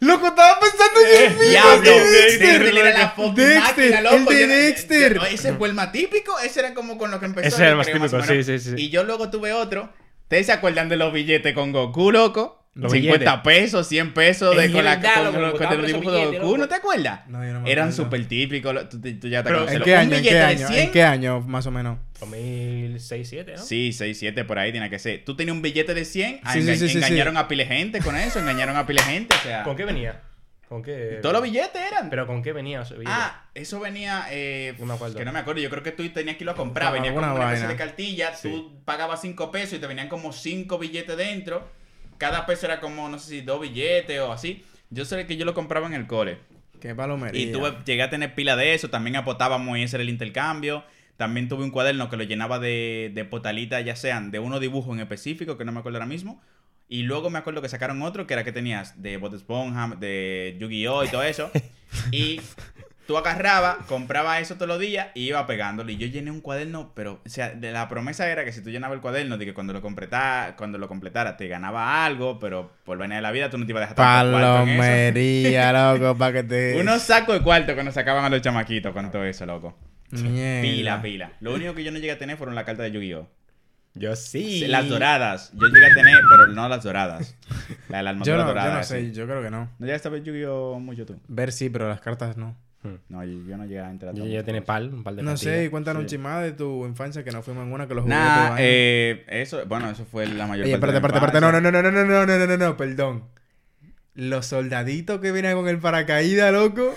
Loco, estaba pensando en el mismo. Diablo, Dexter, Dexter el de Dexter. ese fue el más típico. Ese era como con lo que empezó. Ese era el más típico, sí, sí, sí. Y yo luego tuve otro. ¿Ustedes se acuerdan de los billetes con Goku, loco? Los 50 billetes. pesos, 100 pesos de, con, la, con, los- con dibujos de Goku. loco. ¿No te acuerdas? No, yo no me Eran súper típicos. lo- Tú, tú- tú ya te Pero, conoces. ¿En lo- qué un año? ¿En billete qué de año? 100. ¿En qué año, más o menos? 2006, 7, ¿no? Sí, 6, 7 por ahí tiene que ser. Tú tenías un billete de 100, ah, Sí, sí, enga- sí, sí, engañaron a pile gente con eso, engañaron a pile gente, o sea... ¿Con qué venía? ¿Con qué? Todos los billetes eran. ¿Pero con qué venía ese billete? Ah, eso venía, eh, No me acuerdo. que no me acuerdo, yo creo que tú tenías que irlo a comprar, Con venía alguna una especie vaina. de cartilla, tú pagabas 5 pesos y te venían como 5 billetes dentro, cada peso era como, no sé si dos billetes o así. Yo sé que yo lo compraba en el cole. Qué palomería. Y tuve, llegué a tener pila de eso, también apotábamos y ese era el intercambio. También tuve un cuaderno que lo llenaba de, de potalitas, ya sean de unos dibujos en específico, que no me acuerdo ahora mismo. Y luego me acuerdo que sacaron otro que era que tenías de Bob Esponja, de Yu-Gi-Oh! y todo eso. [LAUGHS] y tú agarrabas, comprabas eso todos los días y iba pegándolo. Y yo llené un cuaderno, pero, o sea, de la promesa era que si tú llenabas el cuaderno, de que cuando lo completara, cuando lo completara te ganaba algo, pero por vaina de la vida tú no te ibas a dejar cuarto en eso. Palomería, loco, para que te. [LAUGHS] Unos sacos de cuarto que nos sacaban a los chamaquitos con todo eso, loco. Mierda. Pila, pila. Lo único que yo no llegué a tener fueron las cartas de Yu-Gi-Oh! Yo sí. Las doradas. Yo llegué a tener, pero no las doradas. La de la armadura Yo no, yo dorada. no sí. sé, yo creo que no. ¿No llegaste a ver Yu-Gi-Oh! mucho tú? Ver sí, pero las cartas no. No, yo, yo no llegué a entrar. Yo ya tiene pal, un par de No sé, partidas. cuéntanos un Sí. chismada de tu infancia que no fuimos en una que los jugué. Nah, eh, eso, bueno, eso fue la mayor Oye, parte espérate, espérate. No, no, no, no, no, no, no, no, no, no, perdón. Los soldaditos que vienen con el paracaídas, loco.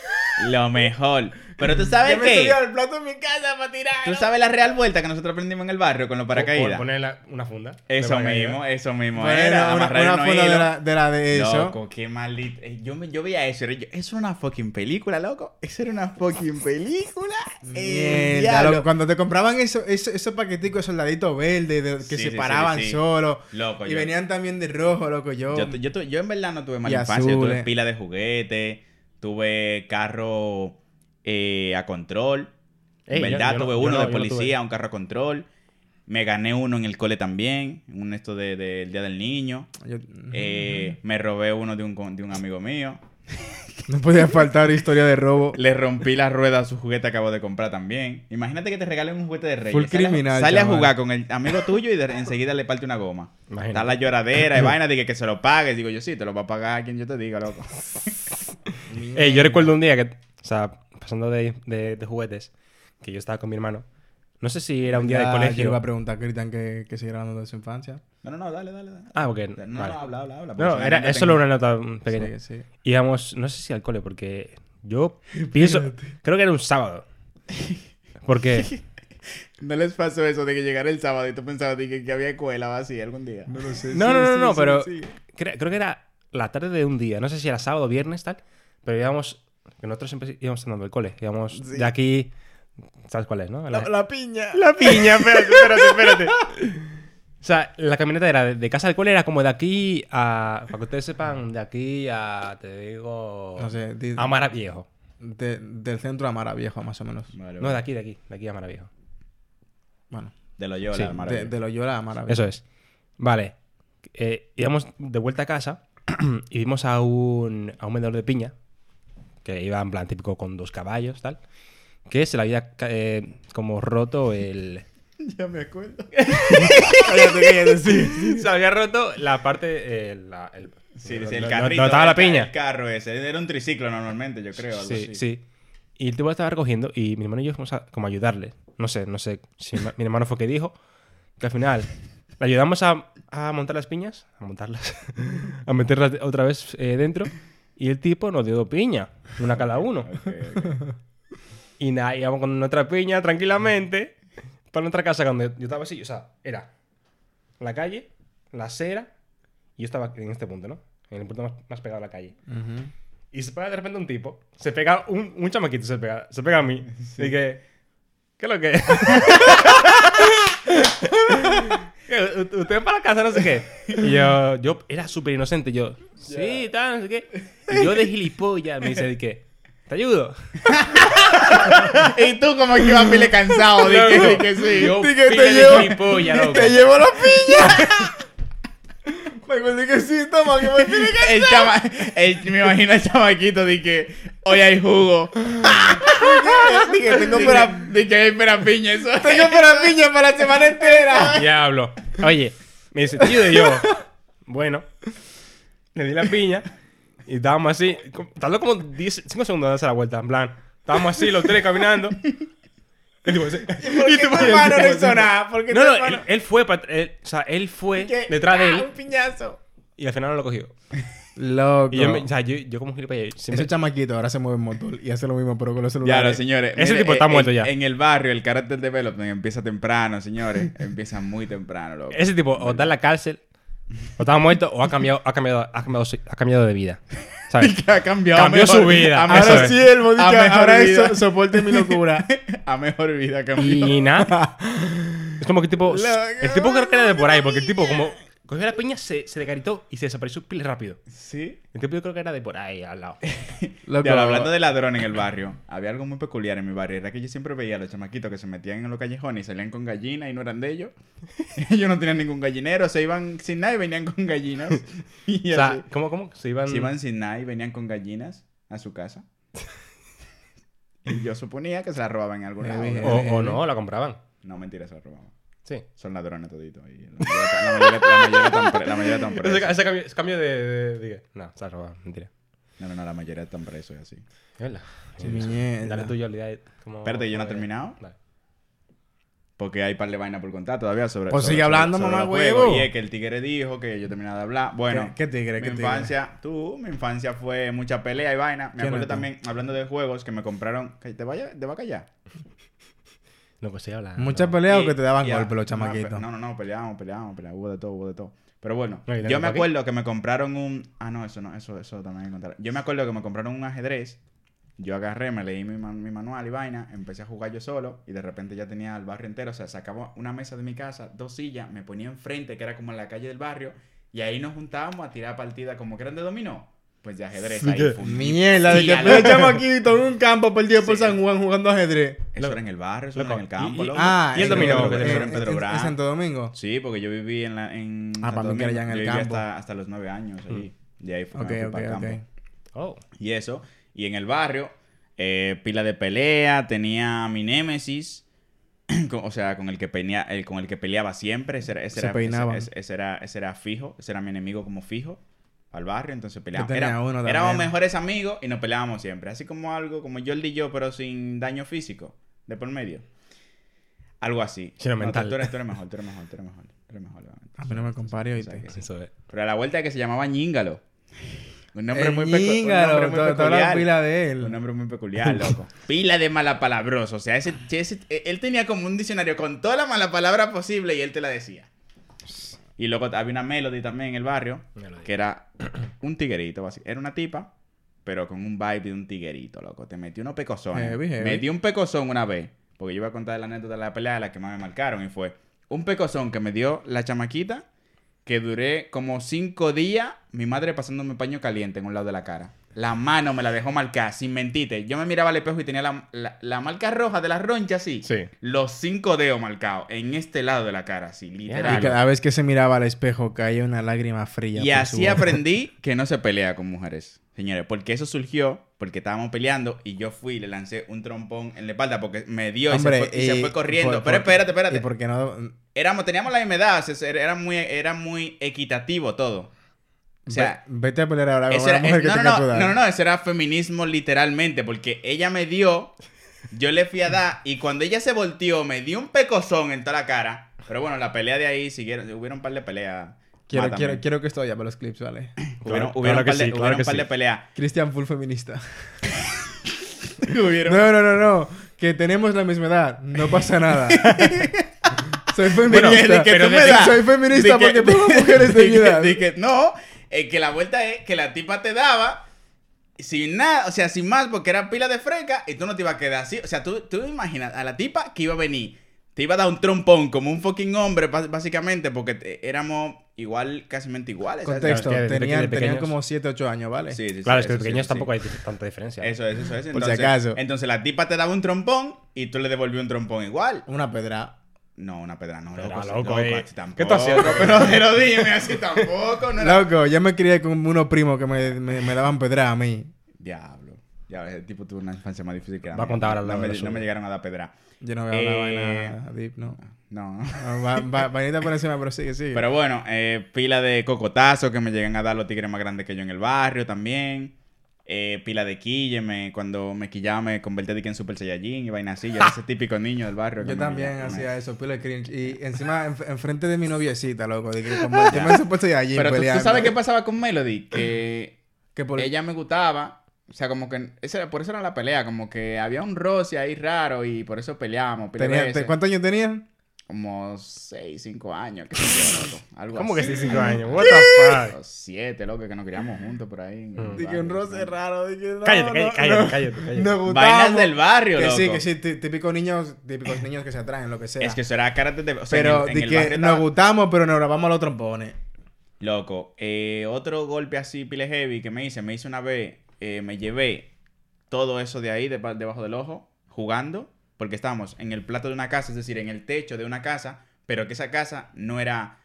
Lo mejor. Pero tú [LAUGHS] sabes Yo me qué? subí al plato en mi casa para tirar. ¿Tú sabes la real vuelta que nosotros aprendimos en el barrio con los paracaídas? Poner la- una funda. Eso paracaídas. mismo, eso mismo. Bueno, era, una, amarrar una unos funda de hilos. la, de la de eso. Loco, qué maldito. Eh, Yo, me, yo veía eso. era yo- Eso era una fucking película, loco. Eso era una fucking película. Eh, Mierda, diablo. loco, cuando te compraban eso, eso- esos paqueticos de soldaditos verdes de- que Sí, se sí, paraban sí, sí. solos. Loco, y yo- venían también de rojo, loco. Yo, Yo, tu- yo, tu- yo en verdad no tuve mala Y infancia. Yo tuve azules. pila de juguetes. Tuve carro eh, a control. Ey, yo- verdad yo tuve uno no- de no policía, un carro a control. Me gané uno en el cole también. Un esto del de, del Día del Niño. yo- Eh, me robé uno de un, de un amigo mío. [LAUGHS] no podía faltar historia de robo. Le rompí la rueda a su juguete que acabo de comprar también. Imagínate que te regalen un juguete de rey. Full sale, a- criminal, Sale a jugar con el amigo tuyo y de- enseguida le parte una goma. Imagínate. Está la lloradera y [LAUGHS] vaina, dije que se lo pagues. Digo yo, sí, te lo va a pagar quien yo te diga, loco. [LAUGHS] Eh, yo recuerdo un día que, o sea, pasando de, de- de juguetes, que yo estaba con mi hermano. No sé si era un día de Ya, Yo colegio. iba a preguntar a Cristian que, que siguiera hablando de su infancia. No, no, no, dale, dale. dale. Ah, ok. No, vale. no, habla, habla, habla. porque No, era, es solo una nota pequeña. Sí, sí. Íbamos, no sé si al cole, porque yo pienso, creo que era un sábado. Porque, [LAUGHS] ¿No les pasó eso de que llegara el sábado y tú pensabas de que, que había escuela vacía algún día? No lo sé. no, no, no, no, pero sí. cre- creo que era la tarde de un día, no sé si era sábado o viernes, tal, pero íbamos, que nosotros siempre íbamos andando al cole, íbamos de aquí, ¿sabes cuál es, no? La, la piña. La piña, [LAUGHS] espérate, espérate, espérate. O sea, la camioneta era de, de casa al cole, era como de aquí a. Para que ustedes sepan, de aquí a. Te digo. No sé, A Mara Viejo. de- del centro a Mara Viejo, más o menos. Vale, No, de aquí, de aquí. De aquí a Mara Viejo. Bueno, De lo yo, Sí, la de, maravilla. de Loyola a Mara Viejo. Eso es. Vale. eh, íbamos de vuelta a casa [CLEARS THROAT] y vimos a un, a un vendedor de piña, que iba en plan típico con dos caballos, tal, que se le había eh, como roto el... [LAUGHS] Ya me acuerdo. [LAUGHS] Cállate, cállate, sí. se había roto la parte... eh, la- el, Sí, no- sí, el carrito. no estaba la piña. El carro ese. Era un triciclo normalmente, yo creo. Algo Sí, así. sí. Y el tipo lo estaba recogiendo y mi hermano y yo fuimos a como ayudarle. No sé, no sé si mi, mi hermano fue que dijo que al final le ayudamos a, a montar las piñas, a montarlas, [LAUGHS] a meterlas otra vez eh, dentro y el tipo nos dio piña, una cada [LAUGHS] uno. Ok, ok. [LAUGHS] Y nada, íbamos con nuestra piña tranquilamente para nuestra casa cuando yo estaba así, o sea, era la calle, la acera y yo estaba en este punto, ¿no? En el punto más, más pegado a la calle. Y se pega de repente un tipo, se pega, un, un chamaquito se pega, se pega a mí. [LAUGHS] Y que, ¿qué es lo que? ¿Qué? ¿Usted para casa, no sé qué? Y yo, yo era súper inocente, yo, sí, tal, no sé qué. Y yo de gilipollas me dice, ¿qué? ¿Te ayudo? [LAUGHS] y tú como que ibas pile cansado. Di que, sí. Yo, Di que pila te de llevo- gilipollas, loco. ¡Te llevo la piña! [LAUGHS] Me acuerdo que sí, toma, que me tiene que... El chama, el, me imagino el chamaquito de que hoy hay jugo. [LAUGHS] Dije, tengo para... que- di que hay para piña. Eso. Tengo para piña para la semana entera. Diablo. Oye, me dice, tío, y yo, bueno, le di la piña y estábamos así, tardó como 10, 5 segundos de darse la vuelta, en plan, estábamos así los tres caminando. Y [LAUGHS] tipo, así- ¿Por y qué tu tipo, hermano no tipo, hizo nada? ¿Por qué No, tu no, hermano- él, él fue, pa- él- o sea, él fue ¿Qué? detrás de Ah, él Un piñazo. y al final no lo cogió. Loco. Y yo, me- o sea, yo, yo como gilipollas, siempre- Ese chamaquito ahora se mueve en motor y hace lo mismo, pero con los Ya, celulares. lo señores. Ese mire, tipo está en- muerto en- ya. En el barrio, el character development empieza temprano, señores. [LAUGHS] empieza muy temprano, loco. ese tipo o está en la cárcel, o estaba muerto, o ha cambiado, ha cambiado, ha cambiado, ha cambiado de vida. ¿Sabes? Que ha cambiado. Cambió mejor- su vida. A mejor, Ahora es. sí, el modica, A mejor ahora vida. eso soporte mi [LAUGHS] locura. a mejor vida cambió. Y nada. [LAUGHS] Es como que tipo. El tipo creo que era de por ahí, porque el tipo, como cogió la piña, se, se decaritó y se desapareció pile rápido. Sí. El tipo yo creo que era de por ahí al lado. [LAUGHS] Loco. Ya, hablando de ladrón en el barrio, había algo muy peculiar en mi barrio. Era que yo siempre veía a los chamaquitos que se metían en los callejones y salían con gallinas y no eran de ellos. [LAUGHS] ellos no tenían ningún gallinero, se iban sin nada y venían con gallinas. [LAUGHS] Y O sea, así. ¿cómo, cómo? Se iban. Se iban sin nada y venían con gallinas a su casa. y yo suponía que se la robaban en algún lado. O, o no, la compraban. No, mentira, se la robaban. Sí. Son ladrones toditos. La mayoría, están pre- la mayoría están Ese, presos. ese cambio, ese cambio de, de, de- No, se ha robado, mentira. No, no, no, la mayoría están presos y así. Es verdad. Mierda. Dale tuyo, olvidad. Espérate, ¿yo no he terminado? Porque hay par de vaina por contar todavía sobre. Pues sobre- sigue hablando, sobre mamá los juegos. huevo. Y es que el tigre dijo que yo terminaba de hablar. Bueno, ¿Qué- qué tigre, Mi qué tigre? infancia, tú, mi infancia fue mucha pelea y vaina. Me ¿Quién acuerdo también, hablando de juegos, que me compraron. ¿Te, vaya, ¿Te va a callar? No, pues sí, hablando. ¿Muchas peleas o que te daban golpes los chamaquitos? No, no, no, peleábamos, peleábamos, peleábamos. Hubo de todo, hubo de todo. Pero bueno, No, ¿y de yo me acuerdo que me compraron un. Ah, no, eso no, eso, eso también hay que contar. Yo me acuerdo que me compraron un ajedrez. Yo agarré, me leí mi, man- mi manual y vaina, empecé a jugar yo solo y de repente ya tenía el barrio entero. O sea, sacaba una mesa de mi casa, dos sillas, me ponía enfrente, que era como en la calle del barrio, y ahí nos juntábamos a tirar partidas como que eran de dominó. Pues de ajedrez ahí. Mierda, de que chamaquito en un campo perdido por. San Juan jugando ajedrez. Eso era en el barrio, eso era en el campo. y- y- loco. Ah, ¿Y el dominó? en- Que era en en Santo Domingo. Sí, porque yo viví en, la, en Ah, Santo para mí que era ya en el Yo viví campo. Mm. Hasta, hasta los nueve años ahí. De ahí fue para el campo. Oh. Y eso. Y en el barrio, eh, pila de pelea. Tenía mi némesis. [CLEARS THROAT] con- o sea, con el que pelea, el, con el que peleaba siempre. Ese era, ese Se era, ese- ese era, ese era fijo. Ese era mi enemigo como fijo. Al barrio, entonces peleábamos. Era- éramos mejores amigos y nos peleábamos siempre. Así como algo, como Jordi y yo, pero sin daño físico. De por medio. Algo así. Sino No, tú- mental. Tú, eres, tú eres mejor, tú eres mejor, tú eres mejor. Tú eres mejor, obviamente. A mí no me compare, sí. Eso es. Pero a la vuelta que se llamaba Ñíngalo. Un nombre muy, pecu- un nombre muy toda- toda la peculiar. pila de él. Un nombre muy peculiar, loco. [LAUGHS] pila de malapalabroso. O sea, ese, ese- él tenía como un diccionario con toda la mala palabra posible y él te la decía. Y luego había una melody también en el barrio, Melody. que era un tiguerito. basi- Era una tipa, pero con un vibe de un tiguerito, loco. Te metió unos pecosones. Heavy, heavy. Me dio un pecozón una vez, porque yo iba a contar la anécdota de la pelea de la que más me marcaron, y fue un pecozón que me dio la chamaquita, que duré como cinco días, mi madre pasándome paño caliente en un lado de la cara. La mano me la dejó marcar, sin mentirte. Yo me miraba al espejo y tenía la, la- la marca roja de la roncha así. Sí. Los cinco dedos marcados en este lado de la cara, así, Y literal. cada vez que se miraba al espejo caía una lágrima fría. Y por así aprendí [LAUGHS] que no se pelea con mujeres, señores. Porque eso surgió porque estábamos peleando y yo fui y le lancé un trompón en la espalda porque me dio y, se, fue, y se y fue corriendo. por- Pero por- espérate, espérate. ¿Y por qué no? Éramos, teníamos la misma edad, o sea, era muy, era muy equitativo todo. O sea, Ve- vete a pelear ahora con una era- mujer que no, no, tenga no, tu edad. no, no, no, eso era feminismo literalmente, porque ella me dio, yo le fui a dar, y cuando ella se volteó, me dio un pecozón en toda la cara. Pero bueno, la pelea de ahí siguieron, hubieron un par de peleas. Quiero, quiero, quiero que esto vaya para los clips, ¿vale? Hubieron, Claro, hubieron claro un que par de, sí, claro hubieron que un par sí. de peleas. Cristian full feminista. [LAUGHS] Hubieron- No, no, no, no. Que tenemos la misma edad. No pasa nada. [LAUGHS] Soy Bueno, feminista. de que tú pero me de- das- soy feminista de que- porque pongo [LAUGHS] mujeres de mi que- edad. de que no, eh, que la vuelta es que la tipa te daba sin nada, o sea, sin más, porque era pila de freca y tú no te ibas a quedar así. O sea, tú, tú imaginas a la tipa que iba a venir, te iba a dar un trompón como un fucking hombre, básicamente, porque te- éramos igual, casi iguales. ¿sabes? Contexto. Claro, es que de Tenían, tenían como 7, 8 años, ¿vale? Sí, sí, sí, Claro, es que de sí, pequeños sí. tampoco hay tanta diferencia. Eso es, eso es. Por si Entonces- acaso. Entonces la tipa te daba un trompón y tú le devolvías un trompón igual. Una pedra. No, una pedra, no, Pedra, loco. eh. así tampoco. ¿Qué tú haciendo? Pero, pero dime, así tampoco. No era... Loco, yo me crié con unos primos que me, me, me daban pedra a mí. Diablo. Ya, ese tipo tuvo una infancia más difícil que la Va a contar ahora no, la me, no me llegaron a dar pedra. Yo no veo la Eh, vaina deep, no. No. Va, va, vainita por encima, pero sigue, sigue. Pero bueno, eh, pila de cocotazos que me llegan a dar los tigres más grandes que yo en el barrio también. Eh, pila de quille, me, cuando me quillaba me convertí de que en Super Saiyajin y vaina así. Yo era ese [LAUGHS] típico niño del barrio. que Yo también hacía eso, pila de cringe. Y encima, en- enfrente de mi noviecita, loco. De que como yo me supuesto allí Pero tú, tú peleando. sabes qué pasaba con Melody, que [CLEARS THROAT] Que por... ella me gustaba. O sea, como que... ese era- por eso era la pelea. Como que había un roce ahí raro y por eso peleábamos. pila de veces. ¿Cuántos años tenían? Como 6, 5 años. yo, [LAUGHS] loco, Algo ¿Cómo que así. sí, cinco años? What the fuck? Los siete, loco, que nos criamos juntos por ahí. Mm. Dije un roce raro. Dije, no, Cállate, no, cállate, no. cállate. Vainas del barrio, Que loco. sí, que sí, tí- típicos niños, típicos niños que se atraen, lo que sea. Es que eso era carácter de... O sea, pero en, di el que barrio nos gustamos, pero nos grabamos a los trompones. Loco, eh, otro golpe así, pile heavy, que me hice, me hice una vez, eh, me llevé todo eso de ahí, de- debajo del ojo, jugando, porque estábamos en el plato de una casa, es decir, en el techo de una casa, pero que esa casa no era,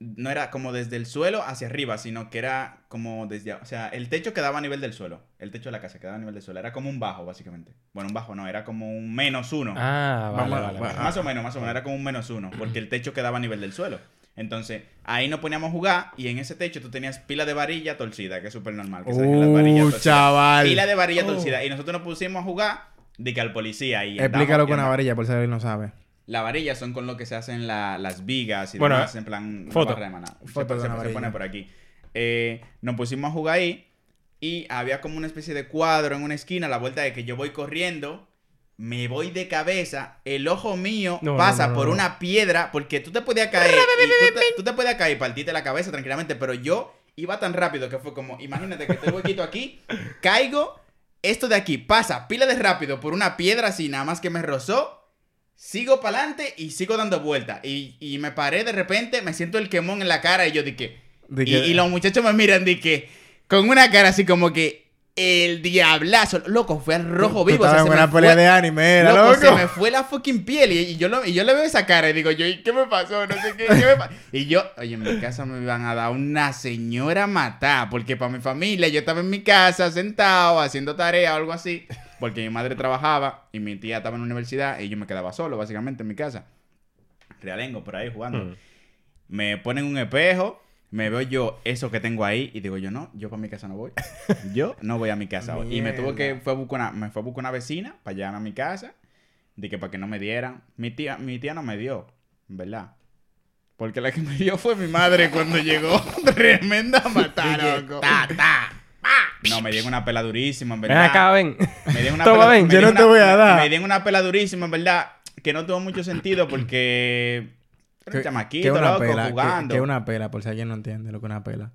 no era como desde el suelo hacia arriba, sino que era como desde, o sea, el techo quedaba a nivel del suelo, el techo de la casa quedaba a nivel del suelo, era como un bajo, básicamente. Bueno, un bajo no, era como un menos uno. Ah, vale, Vamos vale, va- vale. Más o menos, más o menos. Era como un menos uno. Porque el techo quedaba a nivel del suelo. Entonces, ahí nos poníamos a jugar. Y en ese techo tú tenías pila de varilla torcida, que es súper normal. Que las varillas Uh, torcidas- chaval. Pila de varilla Oh. torcida. Y nosotros nos pusimos a jugar de que al policía. Y Explícalo con una varilla, por si alguien no sabe. Las varillas son con lo que se hacen la- las vigas y Bueno, demás. En plan, una foto. barra de maná. Se- Foto de se, varilla. pone por aquí. Eh, nos pusimos a jugar ahí. Y había como una especie de cuadro en una esquina. A la vuelta de que yo voy corriendo. Me voy de cabeza, el ojo mío No, no, pasa no, no, por no. una piedra, porque tú te podías caer, y tú, te, tú te podías caer y partirte la cabeza tranquilamente, pero yo iba tan rápido que fue como, imagínate que estoy huequito aquí, caigo, esto de aquí pasa pila de rápido por una piedra así, nada más que me rozó, sigo para adelante y sigo dando vueltas, y, y me paré de repente, me siento el quemón en la cara y yo dije, De y, que- y los muchachos me miran de que, con una cara así como que, el diablazo, loco, fue al rojo Tú vivo. o sea, se en me una pelea fue- de anime, era Loco, loco. se me fue la fucking piel y, y yo, lo, y yo le veo esa cara y digo yo, ¿y qué me pasó? No sé qué, ¿qué me pasó? Y yo, oye, en mi casa me iban a dar una señora matar, porque para mi familia yo estaba en mi casa sentado haciendo tarea o algo así, porque mi madre trabajaba y mi tía estaba en la universidad y yo me quedaba solo, básicamente, en mi casa. Realengo por ahí jugando. Mm. Me ponen un espejo, me veo yo eso que tengo ahí y digo yo, no, yo para mi casa no voy. [LAUGHS] Yo no voy a mi casa hoy. Y me tuvo que, fue a buscar una, me fue a buscar una vecina para llevarme a mi casa, de que para que no me dieran. Mi tía, mi tía no me dio, ¿verdad? Porque la que me dio fue mi madre cuando [LAUGHS] llegó. Tremenda matar, loco. No, me dieron una pela durísima, en Ven verdad. acá, ven. Me dieron una [LAUGHS] Toma, pela, ven, yo no te voy a dar. Me dieron una pela durísima, en verdad, que no tuvo mucho sentido porque... Era un chamaquito, una loco, pela, jugando. Que una pela, por si alguien no entiende lo que es una pela.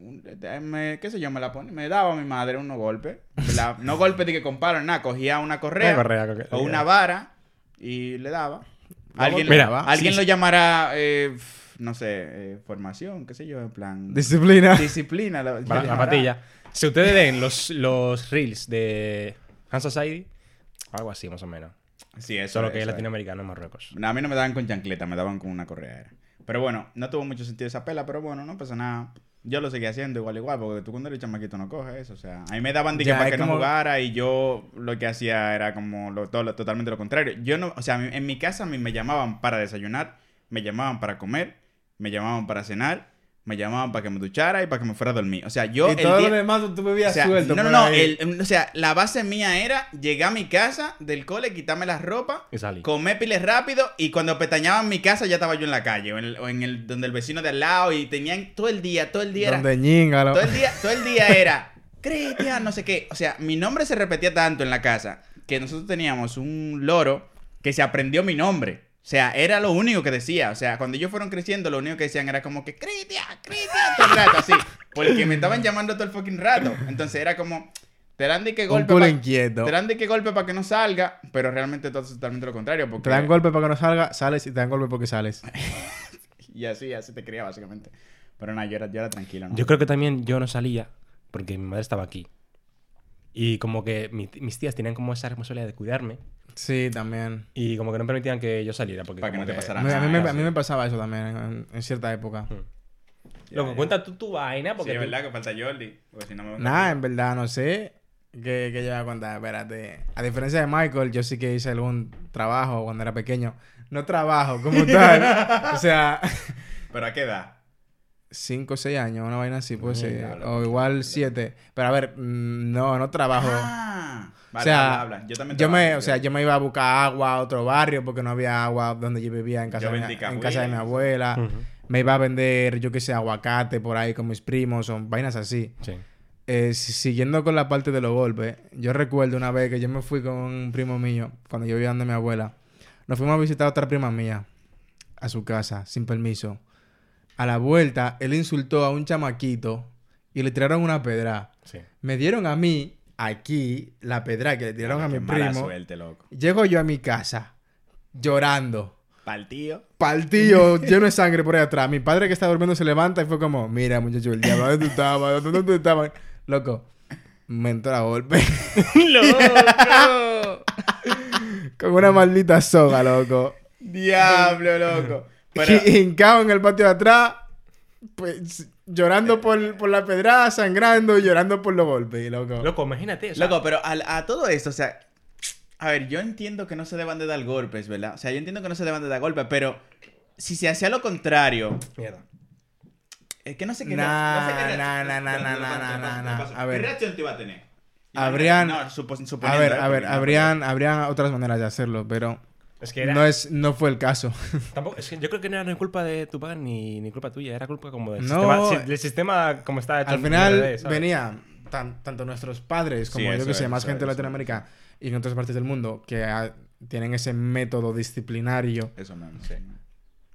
Eh, me- qué sé yo, me la ponía, me daba a mi madre unos golpes. ¿verdad? no golpes de que comparo, nada, cogía una correa, Una correa, o una vara y le daba. Alguien, Mira, alguien sí, lo llamará, eh, no sé, eh, formación, qué sé yo, en plan... Disciplina. [LAUGHS] disciplina. la- La, la [LAUGHS] patilla. Si ustedes ven los, los reels de Hans Society, algo así más o menos. Sí, eso Solo es, que es latinoamericano en Marruecos. No, a mí no me daban con chancleta, me daban con una correa. era. Pero bueno, no tuvo mucho sentido esa pela, pero bueno, no pasa nada. Yo lo seguí haciendo igual, igual, porque tú cuando eres chamaquito no coges eso. O sea, a mí me daban dique para que no jugara y yo lo que hacía era como lo, todo, lo- totalmente lo contrario. Yo no, o sea, en mi casa a mí me llamaban para desayunar, me llamaban para comer, me llamaban para cenar, me llamaban para que me duchara y para que me fuera a dormir. O sea, yo y el todo día- lo demás tú o vivías sea, suelto. no, no, no. el- o sea, la base mía era llegar a mi casa del cole, quitarme las ropas, Y salí. comer piles rápido y cuando petañaban mi casa ya estaba yo en la calle o en el, o en el donde el vecino de al lado y tenían todo el día, todo el día era, ñingalo. todo el día, todo el día [LAUGHS] era Cristian, no sé qué. O sea, mi nombre se repetía tanto en la casa que nosotros teníamos un loro que se aprendió mi nombre. O sea, era lo único que decía. O sea, cuando ellos fueron creciendo, lo único que decían era como que Cristian, Cristian, todo el rato, así. Porque me estaban llamando todo el fucking rato. Entonces era como, te dan de que Un golpe. pa- inquieto. te dan de que golpe para que no salga, pero realmente todo es totalmente lo contrario. Porque... Te dan golpe para que no salga, sales y te dan golpe porque sales. [LAUGHS] Y así, así te cría, básicamente. Pero nada, yo era, yo era tranquilo, ¿no? Yo creo que también yo no salía porque mi madre estaba aquí. Y como que mi- mis tías tenían como esa responsabilidad de cuidarme. Sí, también. Y como que no permitían que yo saliera. Porque Para que no te pasara A mí, a mí nada, me, a mí sí. me pasaba eso también en, en cierta época. Loco, cuenta tú tu vaina Sí, porque es tú- verdad que falta Jordi. Porque si no me Nada, en verdad, no sé qué, qué yo voy a contar. Espérate. A diferencia de Michael, yo sí que hice algún trabajo cuando era pequeño. No trabajo como [LAUGHS] tal. o sea, ¿Pero a qué edad? 5 o 6 años, una vaina así, puede ser. diablo, O igual 7. Pero a ver, mm, no, no trabajo. Ah, vale, o sea, habla, habla. Yo también yo me, o sea, yo- me iba a buscar agua a otro barrio porque no había agua donde yo vivía en casa, de, mi- en casa de mi abuela. Me iba a vender, yo qué sé, aguacate por ahí con mis primos o vainas así. Sí. Eh, si- siguiendo con la parte de los golpes, yo recuerdo una vez que yo me fui con un primo mío, cuando yo vivía donde mi abuela. Nos fuimos a visitar a otra prima mía, a su casa, sin permiso. A la vuelta, él insultó a un chamaquito y le tiraron una pedra. Sí. Me dieron a mí, aquí, la pedra que le tiraron a mi primo. suerte, loco. Llego yo a mi casa, llorando. Pa'l tío. Partido, [LAUGHS] lleno de sangre por ahí atrás. Mi padre que estaba durmiendo se levanta y fue como, mira muchacho, el diablo, ¿dónde tú estabas? ¿Dónde tú estabas? Loco, me entró a golpe. [LAUGHS] ¡Loco! [LAUGHS] Con una maldita soga, loco. Diablo, loco. Pero, hincado en el patio de atrás, pues llorando por, por la pedrada, sangrando y llorando por los golpes, loco. Loco, imagínate. o sea, loco, pero a, todo esto, o sea, a ver, yo entiendo que no se deban de dar golpes, ¿verdad? O sea, yo entiendo que no se deban de dar golpes, pero si se hacía lo contrario, Mierda. es que no sé qué. Nah, no sé qué nah, nah, nah, ¿qué nah, nah, nah. A ver. ¿Qué reacción te iba a tener? Habrían- No, supo- A ver, ¿eh? a ver, habrían, habrían otras maneras de hacerlo, pero Es que era. no, es, no fue el caso. [LAUGHS] Tampoco, es que yo creo que no era ni culpa de tu padre ni, ni culpa tuya, era culpa como del, No. sistema, si- del sistema como está hecho. Al final venía tan- tanto nuestros padres como Sí, yo que sé, es, más gente de Latinoamérica y en otras partes del mundo que ah, tienen ese método disciplinario. Eso no, no sé.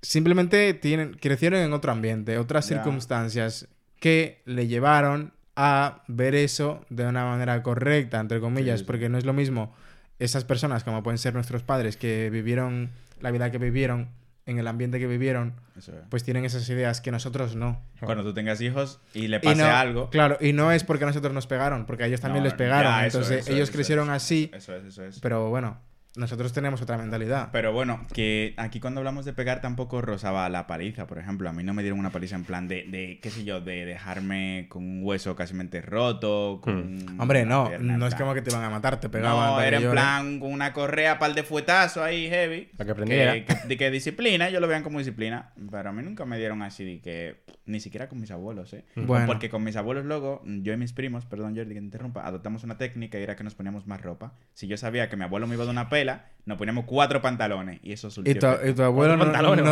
Simplemente tienen, crecieron en otro ambiente, otras circunstancias que le llevaron a ver eso de una manera correcta, entre comillas, Sí, sí. porque no es lo mismo esas personas como pueden ser nuestros padres que vivieron la vida que vivieron en el ambiente que vivieron, es. pues tienen esas ideas que nosotros no. Cuando tú tengas hijos y le Y pase no- algo. Claro, y no es porque a nosotros nos pegaron, porque a ellos también No, les pegaron. ya, eso entonces eso ellos eso crecieron así, Eso es, eso es. pero bueno, nosotros tenemos otra mentalidad. Pero bueno, que aquí cuando hablamos de pegar tampoco rozaba la paliza, por ejemplo. A mí no me dieron una paliza en plan de, de qué sé yo, de dejarme con un hueso casi roto, con... Hmm. Hombre, no, pierna, no es como que te iban a matar, te pegaban. No, era en llores. plan con una correa, par de fuetazo ahí heavy. Para que aprendiera. Que, que- de que disciplina, yo lo vean como disciplina. Pero a mí nunca me dieron así de que. Ni siquiera con mis abuelos, ¿eh? Bueno. Porque con mis abuelos luego, yo y mis primos, perdón Jordi que te interrumpa, adoptamos una técnica y era que nos poníamos más ropa. Si yo sabía que mi abuelo me iba dar una pela, nos poníamos cuatro pantalones. Y eso ¿Y surtió tu, efecto. y tu abuelo no,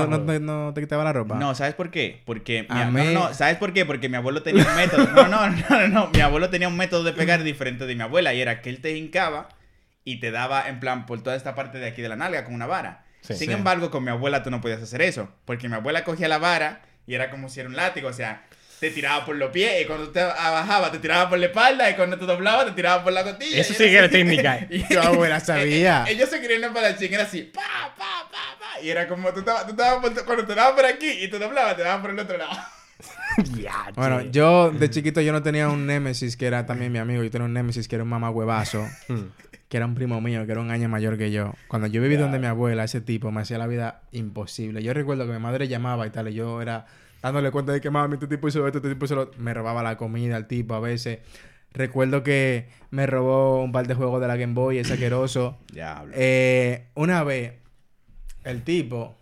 no- te- no te quitaba la ropa? No, ¿sabes por qué? Porque mi A a- mí- no, no, ¿sabes por qué? Porque mi abuelo tenía un método. No, no, no, no, no, mi abuelo tenía un método de pegar diferente de mi abuela y era que él te hincaba y te daba en plan por toda esta parte de aquí de la nalga con una vara. Sí. Sin Sí. embargo, con mi abuela tú no podías hacer eso, porque mi abuela cogía la vara y era como si era un látigo, o sea, te tiraba por los pies y cuando te bajaba te tiraba por la espalda y cuando te doblaba te tiraba por la costilla. Eso sí que era técnica. [LAUGHS] Y- Tu abuela sabía. [LAUGHS] Ellos se querían para el era así, pa, pa, pa, pa. y era como tú estabas, tú estabas por- cuando te dabas por aquí y tú doblabas, te dabas por el otro lado. [LAUGHS] Ya, Bueno, yo de chiquito yo no tenía un némesis que era también mi amigo. Yo tenía un némesis que era un mamá huevazo. que era un primo mío, que era un año mayor que yo. Cuando yo viví donde mi abuela, ese tipo me hacía la vida imposible. Yo recuerdo que mi madre llamaba y tal, y yo era dándole cuenta de que mami, este tipo hizo esto, este tipo hizo lo otro. Me robaba la comida al tipo a veces. Recuerdo que me robó un par de juegos de la Game Boy, ese asqueroso. [CLEARS THROAT] Diablo. Eh, una vez, el tipo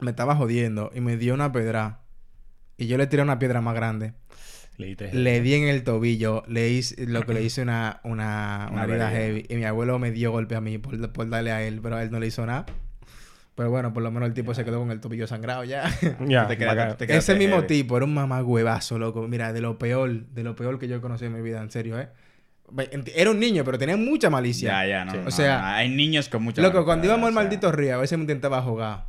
me estaba jodiendo y me dio una pedra. Y yo le tiré una piedra más grande. Le di tres. Le di en el tobillo, le hice, lo que le hice una, una, [CLEARS THROAT] una Una herida. heavy. Y mi abuelo me dio golpe a mí por, por darle a él, pero a él no le hizo nada. Pero bueno, por lo menos el tipo se quedó con el tobillo sangrado ya. [LAUGHS] Ya, [LAUGHS] Te quedaste- bacán. te quedaste Ese mismo tipo era un mamá huevazo, loco. Mira, de lo peor, de lo peor que yo he conocido en mi vida, en serio, ¿eh? Era un niño, pero tenía mucha malicia. Ya, ya, no, Sí. no, O sea, no, hay niños con mucha Loco, malicia, cuando íbamos al o sea, maldito río, a veces me intentaba jugar.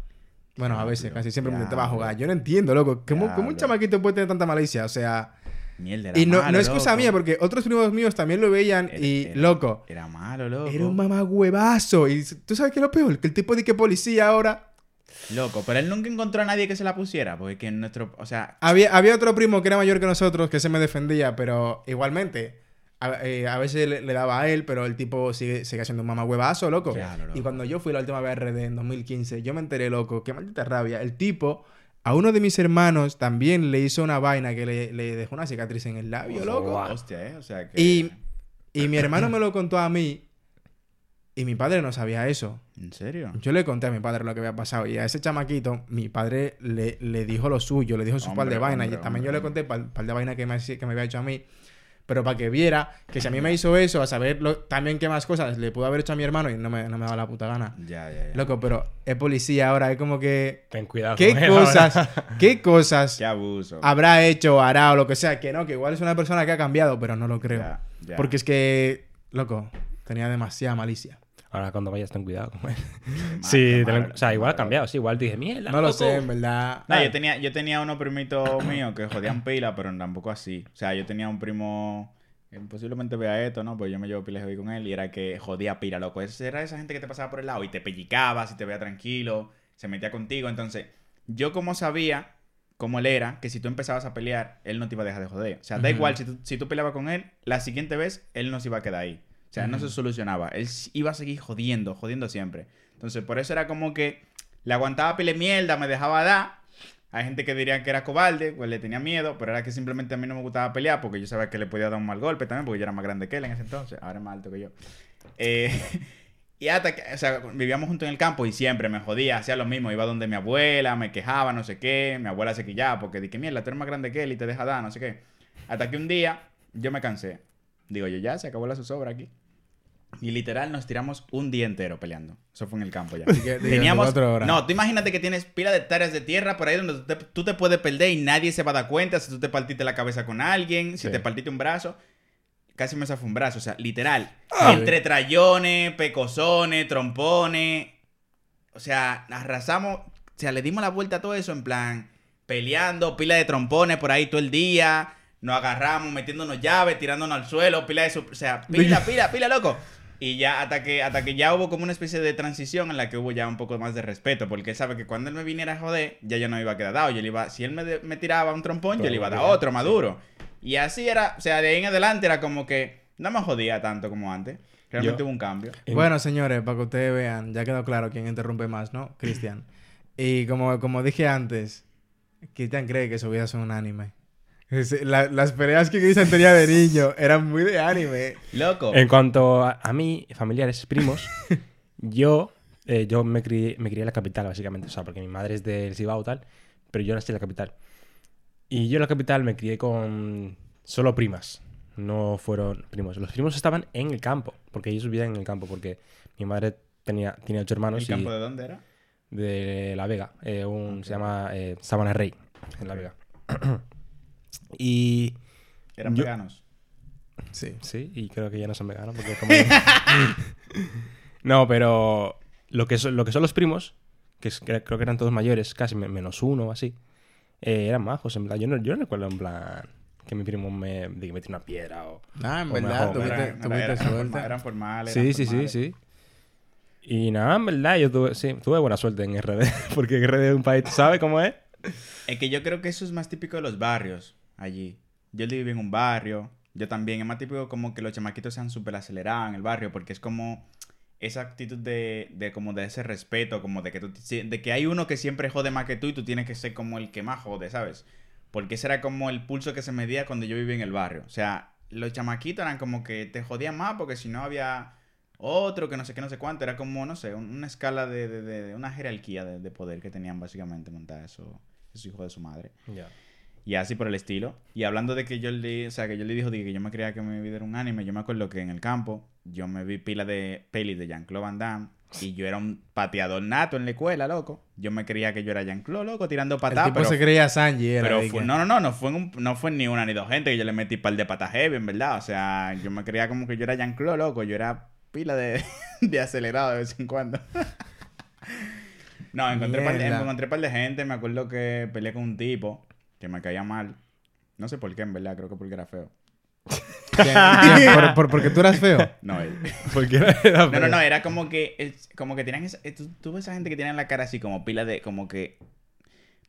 Bueno, a Diablo, veces, casi siempre me intentaba jugar. Yo no entiendo, loco. ¿Cómo, cómo un chamaquito puede tener tanta malicia? O sea... Mierda, era Y no, malo, no es cosa loco. mía, porque otros primos míos también lo veían Era- y, era- loco, Era malo, loco. era un mamá huevazo. Y tú sabes qué es lo peor, que el tipo de que policía ahora... Loco, pero él nunca encontró a nadie que se la pusiera, porque que en nuestro, o sea, Había, había otro primo que era mayor que nosotros que se me defendía, pero igualmente... A, eh, a veces le, le daba a él, pero el tipo sigue, sigue siendo un mamá huevazo, loco. Claro, loco. Y cuando yo fui la última vez a RD en 2015, yo me enteré, loco, qué maldita rabia. El tipo, a uno de mis hermanos también le hizo una vaina que le, le dejó una cicatriz en el labio, loco. hostia, eh, o sea que Y, y mi hermano me lo contó a mí y mi padre no sabía eso. ¿En serio? Yo le conté a mi padre lo que había pasado y a ese chamaquito mi padre le, le dijo lo suyo, le dijo su par de Hombre, vainas y hombre, también yo le hombre. conté par, par de vainas que me, que me había hecho a mí. Pero para que viera que si a mí me hizo eso, a saber lo- también qué más cosas le pudo haber hecho a mi hermano y no me, no me daba la puta gana. Ya, ya, ya. Loco, pero es policía ahora, es como que... Ten cuidado ¿Qué con él cosas, ahora. qué cosas Qué abuso. habrá hecho o hará o lo que sea? Que no, que igual es una persona que ha cambiado, pero no lo creo. Ya, ya. Porque es que, loco, tenía demasiada malicia. Ahora cuando vayas ten cuidado con él. Mal, sí, te lo- o sea, igual ha cambiado. Sí, igual te dije, mierda. No lo loco". sé, en verdad. No, yo tenía, yo tenía unos primitos míos que jodían pila, pero tampoco así. O sea, yo tenía un primo, que posiblemente vea esto, ¿no? Pues yo me llevo pila heavy con él y era que jodía pila, loco. Era esa gente que te pasaba por el lado y te pellicaba, si te veía tranquilo, se metía contigo. Entonces, yo como sabía cómo él era, que si tú empezabas a pelear, él no te iba a dejar de joder. O sea, da igual, si tú, si tú peleabas con él, la siguiente vez, él no se iba a quedar ahí. O sea, no se solucionaba. Él iba a seguir jodiendo, jodiendo siempre. Entonces, por eso era como que le aguantaba pile mierda, me dejaba dar. Hay gente que diría que era cobarde, pues le tenía miedo, pero era que simplemente a mí no me gustaba pelear porque yo sabía que le podía dar un mal golpe también, porque yo era más grande que él en ese entonces, ahora es más alto que yo. Eh, [LAUGHS] y hasta que, o sea, vivíamos juntos en el campo y siempre me jodía, hacía lo mismo, iba donde mi abuela, me quejaba, no sé qué, mi abuela se quillaba porque dije, mierda, tú eres más grande que él y te deja dar, no sé qué. Hasta que un día yo me cansé. Digo yo, ya, se acabó la zozobra aquí. Y literal nos tiramos un día entero peleando. Eso fue en el campo ya. Teníamos... No, tú imagínate que tienes pila de hectáreas de tierra por ahí donde tú te, tú te puedes perder y nadie se va a dar cuenta si tú te partiste la cabeza con alguien, si Sí. te partiste un brazo. Casi me zafó un brazo, o sea, literal. Ah. Entre trayones, pecosones, trompones. O sea, arrasamos. O sea, le dimos la vuelta a todo eso en plan peleando, pila de trompones por ahí todo el día. Nos agarramos, metiéndonos llaves, tirándonos al suelo, pila de... su- O sea, pila, [LAUGHS] pila, pila, loco. Y ya hasta que, hasta que ya hubo como una especie de transición en la que hubo ya un poco más de respeto, porque él sabe que cuando él me viniera a joder, ya yo no me iba a quedar dado. Yo le iba, si él me, de- me tiraba un trompón, yo le iba a dar otro maduro. Y así era, o sea, de ahí en adelante era como que no me jodía tanto como antes. Realmente Yo- hubo un cambio. Bueno, señores, para que ustedes vean, ya quedó claro quién interrumpe más, ¿no? Cristian. [LAUGHS] Y como, como dije antes, Cristian cree que su vida es un anime. La- las peleas que Cristian tenía de niño eran muy de anime. Loco. En cuanto a, a mí, familiares, primos, [LAUGHS] yo, eh, yo me crié, me crié en la capital, básicamente. O sea, porque mi madre es del Cibao tal, pero yo nací en la capital. Y yo en la capital me crié con solo primas. No fueron primos. Los primos estaban en el campo, porque ellos vivían en el campo, porque mi madre tenía, tenía ocho hermanos ¿El y campo de dónde era? de La Vega. eh, un, Se llama eh, Sabana Rey, en La Vega. [CLEARS THROAT] y Eran Yo- veganos. Sí. Sí, y creo que ya no son veganos porque [LAUGHS] como... [LAUGHS] no, pero lo que, son, lo que son los primos, que es- que creo que eran todos mayores, casi me- menos uno o así, eh, eran majos, en plan. Yo no, yo no recuerdo en plan que mi primo me, de que una piedra o... Ah, en O verdad, tuviste, suerte. eran formales. Sí, eran sí, sí, formales. sí. Y nada, en verdad, yo tuve, sí, tuve buena suerte en RD. [LAUGHS] Porque RD es un país, ¿tú sabes cómo es? Es que yo creo que eso es más típico de los barrios allí. Yo viví en un barrio. Yo también. Es más típico como que los chamaquitos sean súper acelerados en el barrio. Porque es como esa actitud de, de como de ese respeto. Como de que, tú, de que hay uno que siempre jode más que tú y tú tienes que ser como el que más jode, ¿sabes? Porque ese era como el pulso que se medía cuando yo vivía en el barrio. O sea, los chamaquitos eran como que te jodían más porque si no había otro que no sé qué, no sé cuánto. Era como, no sé, un- una escala de, de, de- una jerarquía de, de poder que tenían básicamente montada eso, esos hijos de su madre. Ya. Y así por el estilo. Y hablando de que yo le, o sea, que yo le dijo de que yo me creía que mi vida era un anime, yo me acuerdo que en el campo yo me vi pila de pelis de Jean-Claude Van Damme y yo era un pateador nato en la escuela, loco. Yo me creía que yo era Jean-Claude, loco, tirando El patadas. tipo pero se creía Sanji, era. pero fue- que- no, no, no, no fue, un- no fue ni una ni dos gente que yo le metí par de patas heavy, en verdad. O sea, yo me creía como que yo era Jean-Claude, loco. Yo era pila de, [LAUGHS] de acelerado de vez en cuando. [LAUGHS] no, encontré par, de, encontré par de gente. Me acuerdo que peleé con un tipo que me caía mal. No sé por qué, en verdad. Creo que porque era feo. ¿Por, por- porque tú eras feo? No, él. [LAUGHS] Porque era No, no, no, era como que, como que tenían esa, eh, tú, tú ves esa gente que tiene la cara así como pila de, como que,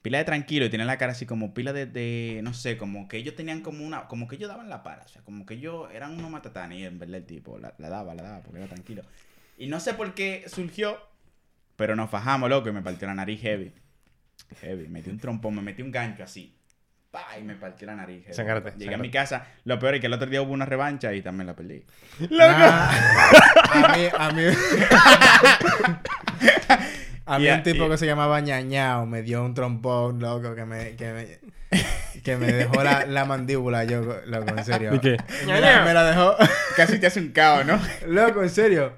pila de tranquilo y tienen la cara así como pila de, de, no sé, como que ellos tenían como una, como que ellos daban la para, o sea, como que ellos eran unos matatanes y en verdad el tipo la, la daba, la daba, porque era tranquilo. Y no sé por qué surgió, pero nos fajamos, loco, y me partió la nariz heavy. Heavy, metí un trompón, me metí un gancho así. Pa, y me partió la nariz. Sangrate, Llegué a mi casa. Lo peor es que el otro día hubo una revancha y también la perdí. Nah. a mí, a mí. a mí Y a- un tipo y- que se llamaba Ñañao me dio un trompón, loco, que me, que me, que me dejó la, la mandíbula, yo, loco, en serio. ¿Y qué? Me la, me la dejó, Casi te hace un caos, ¿no? loco, en serio.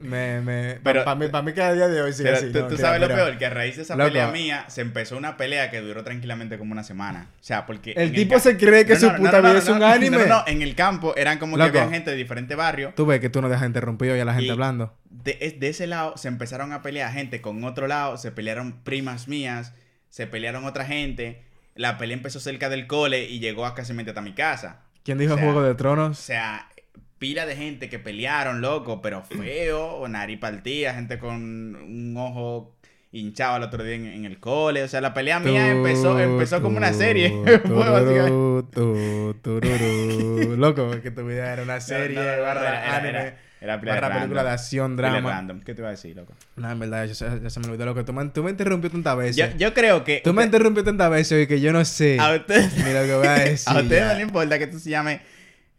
Me, me, Pero- para mí, pa' mí cada día de hoy sigue Pero así. tú, no, tú sabes lo peor, que a raíz de esa Loco. pelea mía se empezó una pelea que duró tranquilamente como una semana. O sea, porque. El tipo se cree que su puta vida es un anime. No, no, no, en el campo eran como Loco. que había gente de diferentes barrios. Tú ves que tú no dejas interrumpido y a la gente Y- hablando. De, es- de ese lado se empezaron a pelear gente con otro lado, se pelearon primas mías, se pelearon otra gente. La pelea empezó cerca del cole y llegó a casi hasta mi casa. ¿Quién dijo o sea, Juego de O Tronos? sea, pila de gente que pelearon, loco, pero feo, nariz partida, gente con un ojo hinchado el otro día en, en el cole. O sea, la pelea mía empezó, empezó como una serie. [LAUGHS] Loco, que tu vida era una serie, No, no, no, no, barra era- anime, era- película de acción, drama. random. ¿Qué te iba a decir, loco? No, en verdad, ya, se- ya se me olvidó, loco. Tú me, tú me interrumpió tantas veces. Yo, yo creo que. Tú me usted- interrumpió tantas veces y que yo no sé a ustedes, ni lo que voy a [LAUGHS] decir. a ustedes ya. no les importa que esto se llame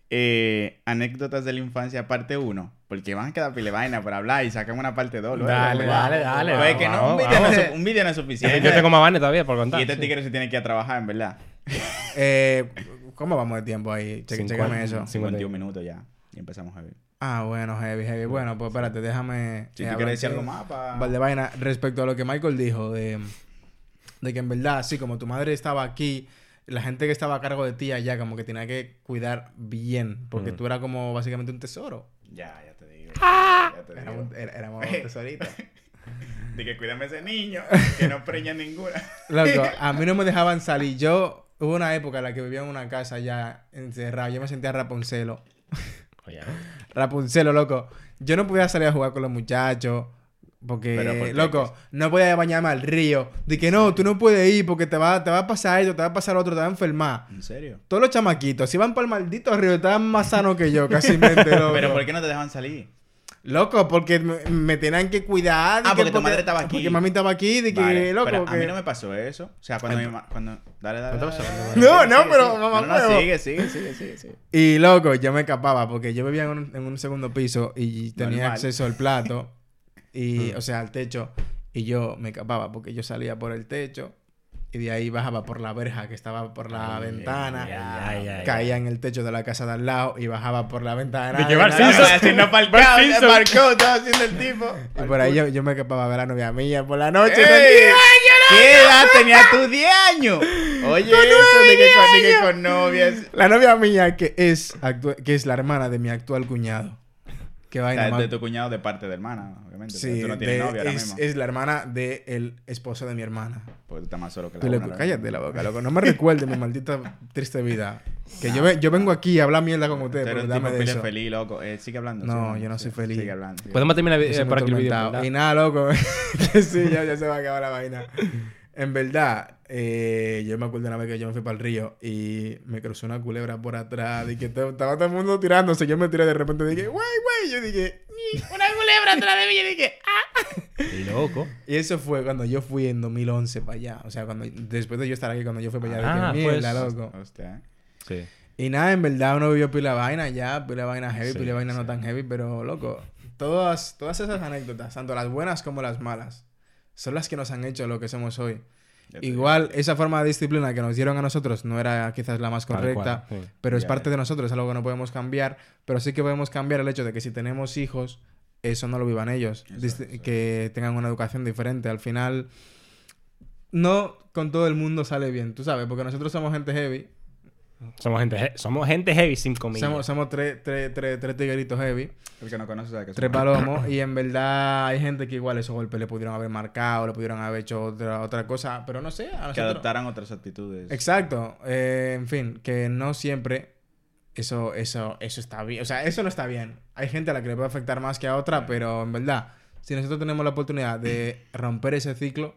eh, Anécdotas de la Infancia, parte 1. Porque van a quedar pile vaina por hablar y sacan una parte 2. Dale, dale, dale. Pues que no, un video no, es, un video no es suficiente. Yo tengo más vanes todavía por contar. Y este sí. tigre se tiene que ir a trabajar, en verdad. [LAUGHS] Eh, ¿Cómo vamos de tiempo ahí? Che- Cincuenta. Chécame eso. 51 minutos ya. Y empezamos a ver. Ah, bueno, heavy, heavy. Bueno, pues espérate, déjame... Si eh, tú quieres decir de- algo más, pa... Val de vaina respecto a lo que Michael dijo de, de que en verdad, sí, como tu madre estaba aquí, la gente que estaba a cargo de ti allá como que tenía que cuidar bien, porque Mm. tú eras como básicamente un tesoro. Ya, ya te digo. Ya te digo. Éramos, era- éramos [LAUGHS] tesoritos. De que cuídame ese niño, que no preña ninguna. Loco, [LAUGHS] a mí no me dejaban salir. Yo, hubo una época en la que vivía en una casa ya encerrado, yo me sentía raponcelo. Oye, [LAUGHS] Rapunzelo, loco. Yo no podía salir a jugar con los muchachos. Porque, loco, no podía bañarme al río. De que no, tú no puedes ir porque te va, te va a pasar esto, te va a pasar otro, te va a enfermar. ¿En serio? Todos los chamaquitos, si van por el maldito río, estaban más sanos que yo, casi mente, [LAUGHS] loco. Pero ¿por qué no te dejan salir? Loco, porque me, me tenían que cuidar. Ah, que porque tu madre estaba aquí. Porque mami estaba aquí, de que, Vale, loco, pero a que... mí no me pasó eso. O sea, cuando mi ma- cuando Dale, dale. ¿No dale, dale, No, dale. no, Sigue, pero, sigue. mamá, No, no, sigue, sigue, sigue, sigue, sigue. Y loco, yo me escapaba porque yo vivía en un, en un segundo piso y tenía Normal. acceso al plato [LAUGHS] y, Mm. o sea, al techo. Y yo me escapaba porque yo salía por el techo y de ahí bajaba por la verja que estaba por la Ay, ventana. ay, ay, ay, caía en el techo de la casa de al lado y bajaba por la ventana. De Simpson. Así no parcado, Simpson. parcó, estaba haciendo el tipo. [LAUGHS] Y por ahí yo, yo me escapaba a ver a la novia mía por la noche. ¡Ey! ¿Qué edad tenía tú 10 [LAUGHS] años? Oye, eso de que, con, de que con novias. La novia mía que es, que es la hermana de mi actual cuñado. Que O vaina sea, más- de tu cuñado de parte de hermana, obviamente. Sí, tú no tienes de- novia ahora es, mismo. es la hermana del esposo de mi hermana. Porque tú estás más solo que la Tú le- cállate la boca, loco. No me recuerdes mi maldita triste vida. Que yo, ve- yo vengo aquí a hablar mierda con ustedes, pero dame de eso. feliz, loco. Eh, sigue hablando. No, sigue yo no soy sigue- feliz. Sigue hablando. Podemos terminar Yo eh, soy por aquí el. ¿verdad? [LAUGHS] Y nada, loco. [LAUGHS] que sí, ya, ya se va a acabar la vaina. En verdad, eh, yo me acuerdo una vez que yo me fui para el río y me cruzó una culebra por atrás y que to- estaba todo el mundo tirándose. Yo me tiré de repente y dije, güey, güey. Yo dije, "Ni, una culebra atrás de mí. Yo dije, ah. [LAUGHS] Y loco. Y eso fue cuando yo fui en 2011 para allá. O sea, cuando después de yo estar aquí, cuando yo fui para allá, Ah, dije, pues, mierda, loco. Hostia. Sí. Y nada, en verdad uno vivió pila vaina ya, pila de vaina heavy, Sí, pila de vaina no tan heavy, pero loco, todas, todas esas anécdotas, tanto las buenas como las malas, son las que nos han hecho lo que somos hoy. Igual, esa forma de disciplina que nos dieron a nosotros no era quizás la más correcta, cual, sí. pero es parte de nosotros, es algo que no podemos cambiar, pero sí que podemos cambiar el hecho de que si tenemos hijos, eso no lo vivan ellos, que tengan una educación diferente. Al final, no con todo el mundo sale bien, tú sabes, porque nosotros somos gente heavy, Somos gente, somos gente heavy sin comida. somos, somos tres, tres, tres, tres tigueritos heavy. El que no conoce sabe que Tres palomos [LAUGHS] y en verdad hay gente que igual esos golpes le pudieron haber marcado, le pudieron haber hecho otra, otra cosa, pero no sé, a Que adoptaran otras actitudes. Exacto, eh, en fin, que no siempre eso, eso, eso está bien, o sea, eso no está bien. Hay gente a la que le puede afectar más que a otra, pero en verdad, si nosotros tenemos la oportunidad de romper ese ciclo,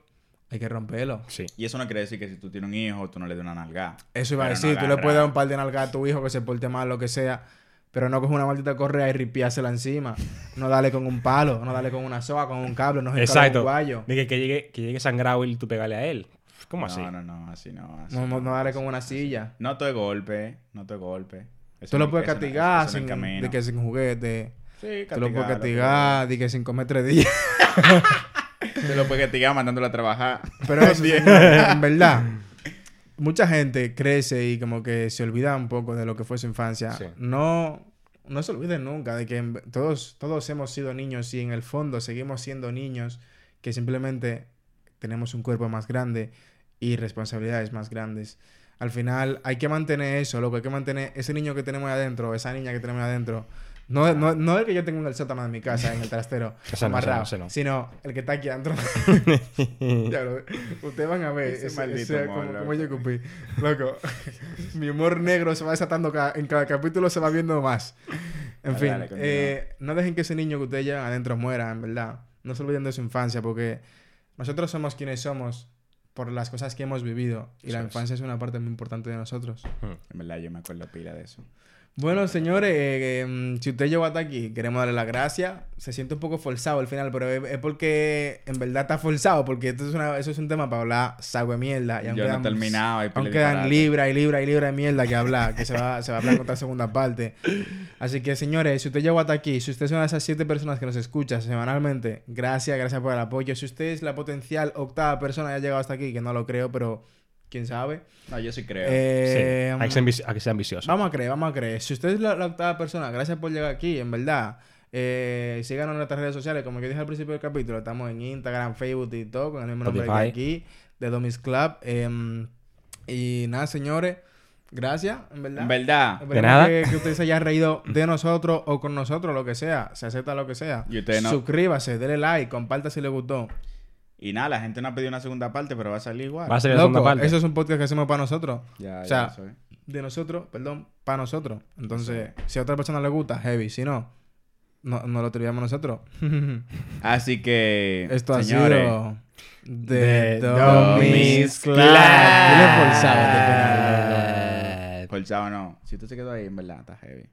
hay que romperlo. Sí. Y eso no quiere decir que si tú tienes un hijo, tú no le des una nalga. Eso iba a decir, no tú le puedes dar un par de nalgas a tu hijo que se porte mal, lo que sea, pero no coge una maldita correa y ripiársela encima. No dale con un palo, no dale con una soga, con un cable, no se Exacto. un guayo. De que, que llegue, que llegue sangrado y tú pegarle a él. ¿Cómo así? No, no, no, así no. Así No, no, no dale con una silla. No te golpe, no te golpe. Eso Tú lo no- puedes no- castigar eso no es sin, de que sin juguete. Sí, Tú lo puedes castigar, de que sin comer tres días. [LAUGHS] [LAUGHS] Tú lo puedes mandándolo a trabajar. Pero eso, en verdad, mucha gente crece y como que se olvida un poco de lo que fue su infancia. Sí. No, no se olviden nunca de que todos, todos hemos sido niños y en el fondo seguimos siendo niños que simplemente tenemos un cuerpo más grande y responsabilidades más grandes. Al final hay que mantener eso, loco, hay que mantener ese niño que tenemos adentro, esa niña que tenemos adentro. No, no, no el que yo tengo en el sótano de mi casa, en el trastero, [LAUGHS] Ese no, amarrado, ese no, ese no. sino el que está aquí adentro. [LAUGHS] Ustedes van a ver Ese ese, maldito ese- humor, como, loco. como yo cupí. Loco, [LAUGHS] mi humor negro se va desatando ca- en cada capítulo, se va viendo más. En Dale, fin, dale, eh, no dejen que ese niño que ustedes llevan adentro muera, en verdad. No se olviden de su infancia, porque nosotros somos quienes somos por las cosas que hemos vivido. Y la infancia es una parte muy importante de nosotros. En verdad, yo me acuerdo pila de eso. Bueno, señores, eh, eh, mm, si usted llegó hasta aquí, queremos darle las gracias. Se siente un poco forzado al final, pero es, es porque en verdad está forzado, porque esto es una, eso es un tema para hablar sagüe mierda. Y aún Yo no quedan- hay pila Aún de quedan disparate. libra y libra y libra de mierda que hablar, que se va, se va a hablar en otra segunda parte. Así que, señores, si usted llegó hasta aquí, si usted es una de esas siete personas que nos escucha semanalmente, gracias, gracias por el apoyo. Si usted es la potencial octava persona que ha llegado hasta aquí, que no lo creo, pero quién sabe. No, yo sí creo. Eh, Sí, hay que ser, ambici- hay que ser ambicioso. Vamos a creer, vamos a creer. Si usted es la, la octava persona, gracias por llegar aquí, en verdad. Eh, síganos en nuestras redes sociales, como yo dije al principio del capítulo, estamos en Instagram, Facebook y todo, con el mismo nombre que aquí, de Domis Club. Em, y nada, señores, gracias, en verdad. en verdad. Esperemos nada. Que, que usted se haya reído [LAUGHS] de nosotros o con nosotros, lo que sea. Se acepta lo que sea. Y usted no- Suscríbase, dele like, comparta si le gustó. Y nada, la gente no ha pedido una segunda parte, pero va a salir igual. Va a ser la segunda Loco, parte. eso es un podcast que hacemos para nosotros. Ya, o sea, de nosotros, perdón, para nosotros. Entonces, si a otra persona le gusta, heavy. Si no, no, no lo teníamos nosotros. [LAUGHS] Así que, Esto ha señores, sido de Domis Club. Forzado no. Si usted se quedó ahí, en verdad, está heavy.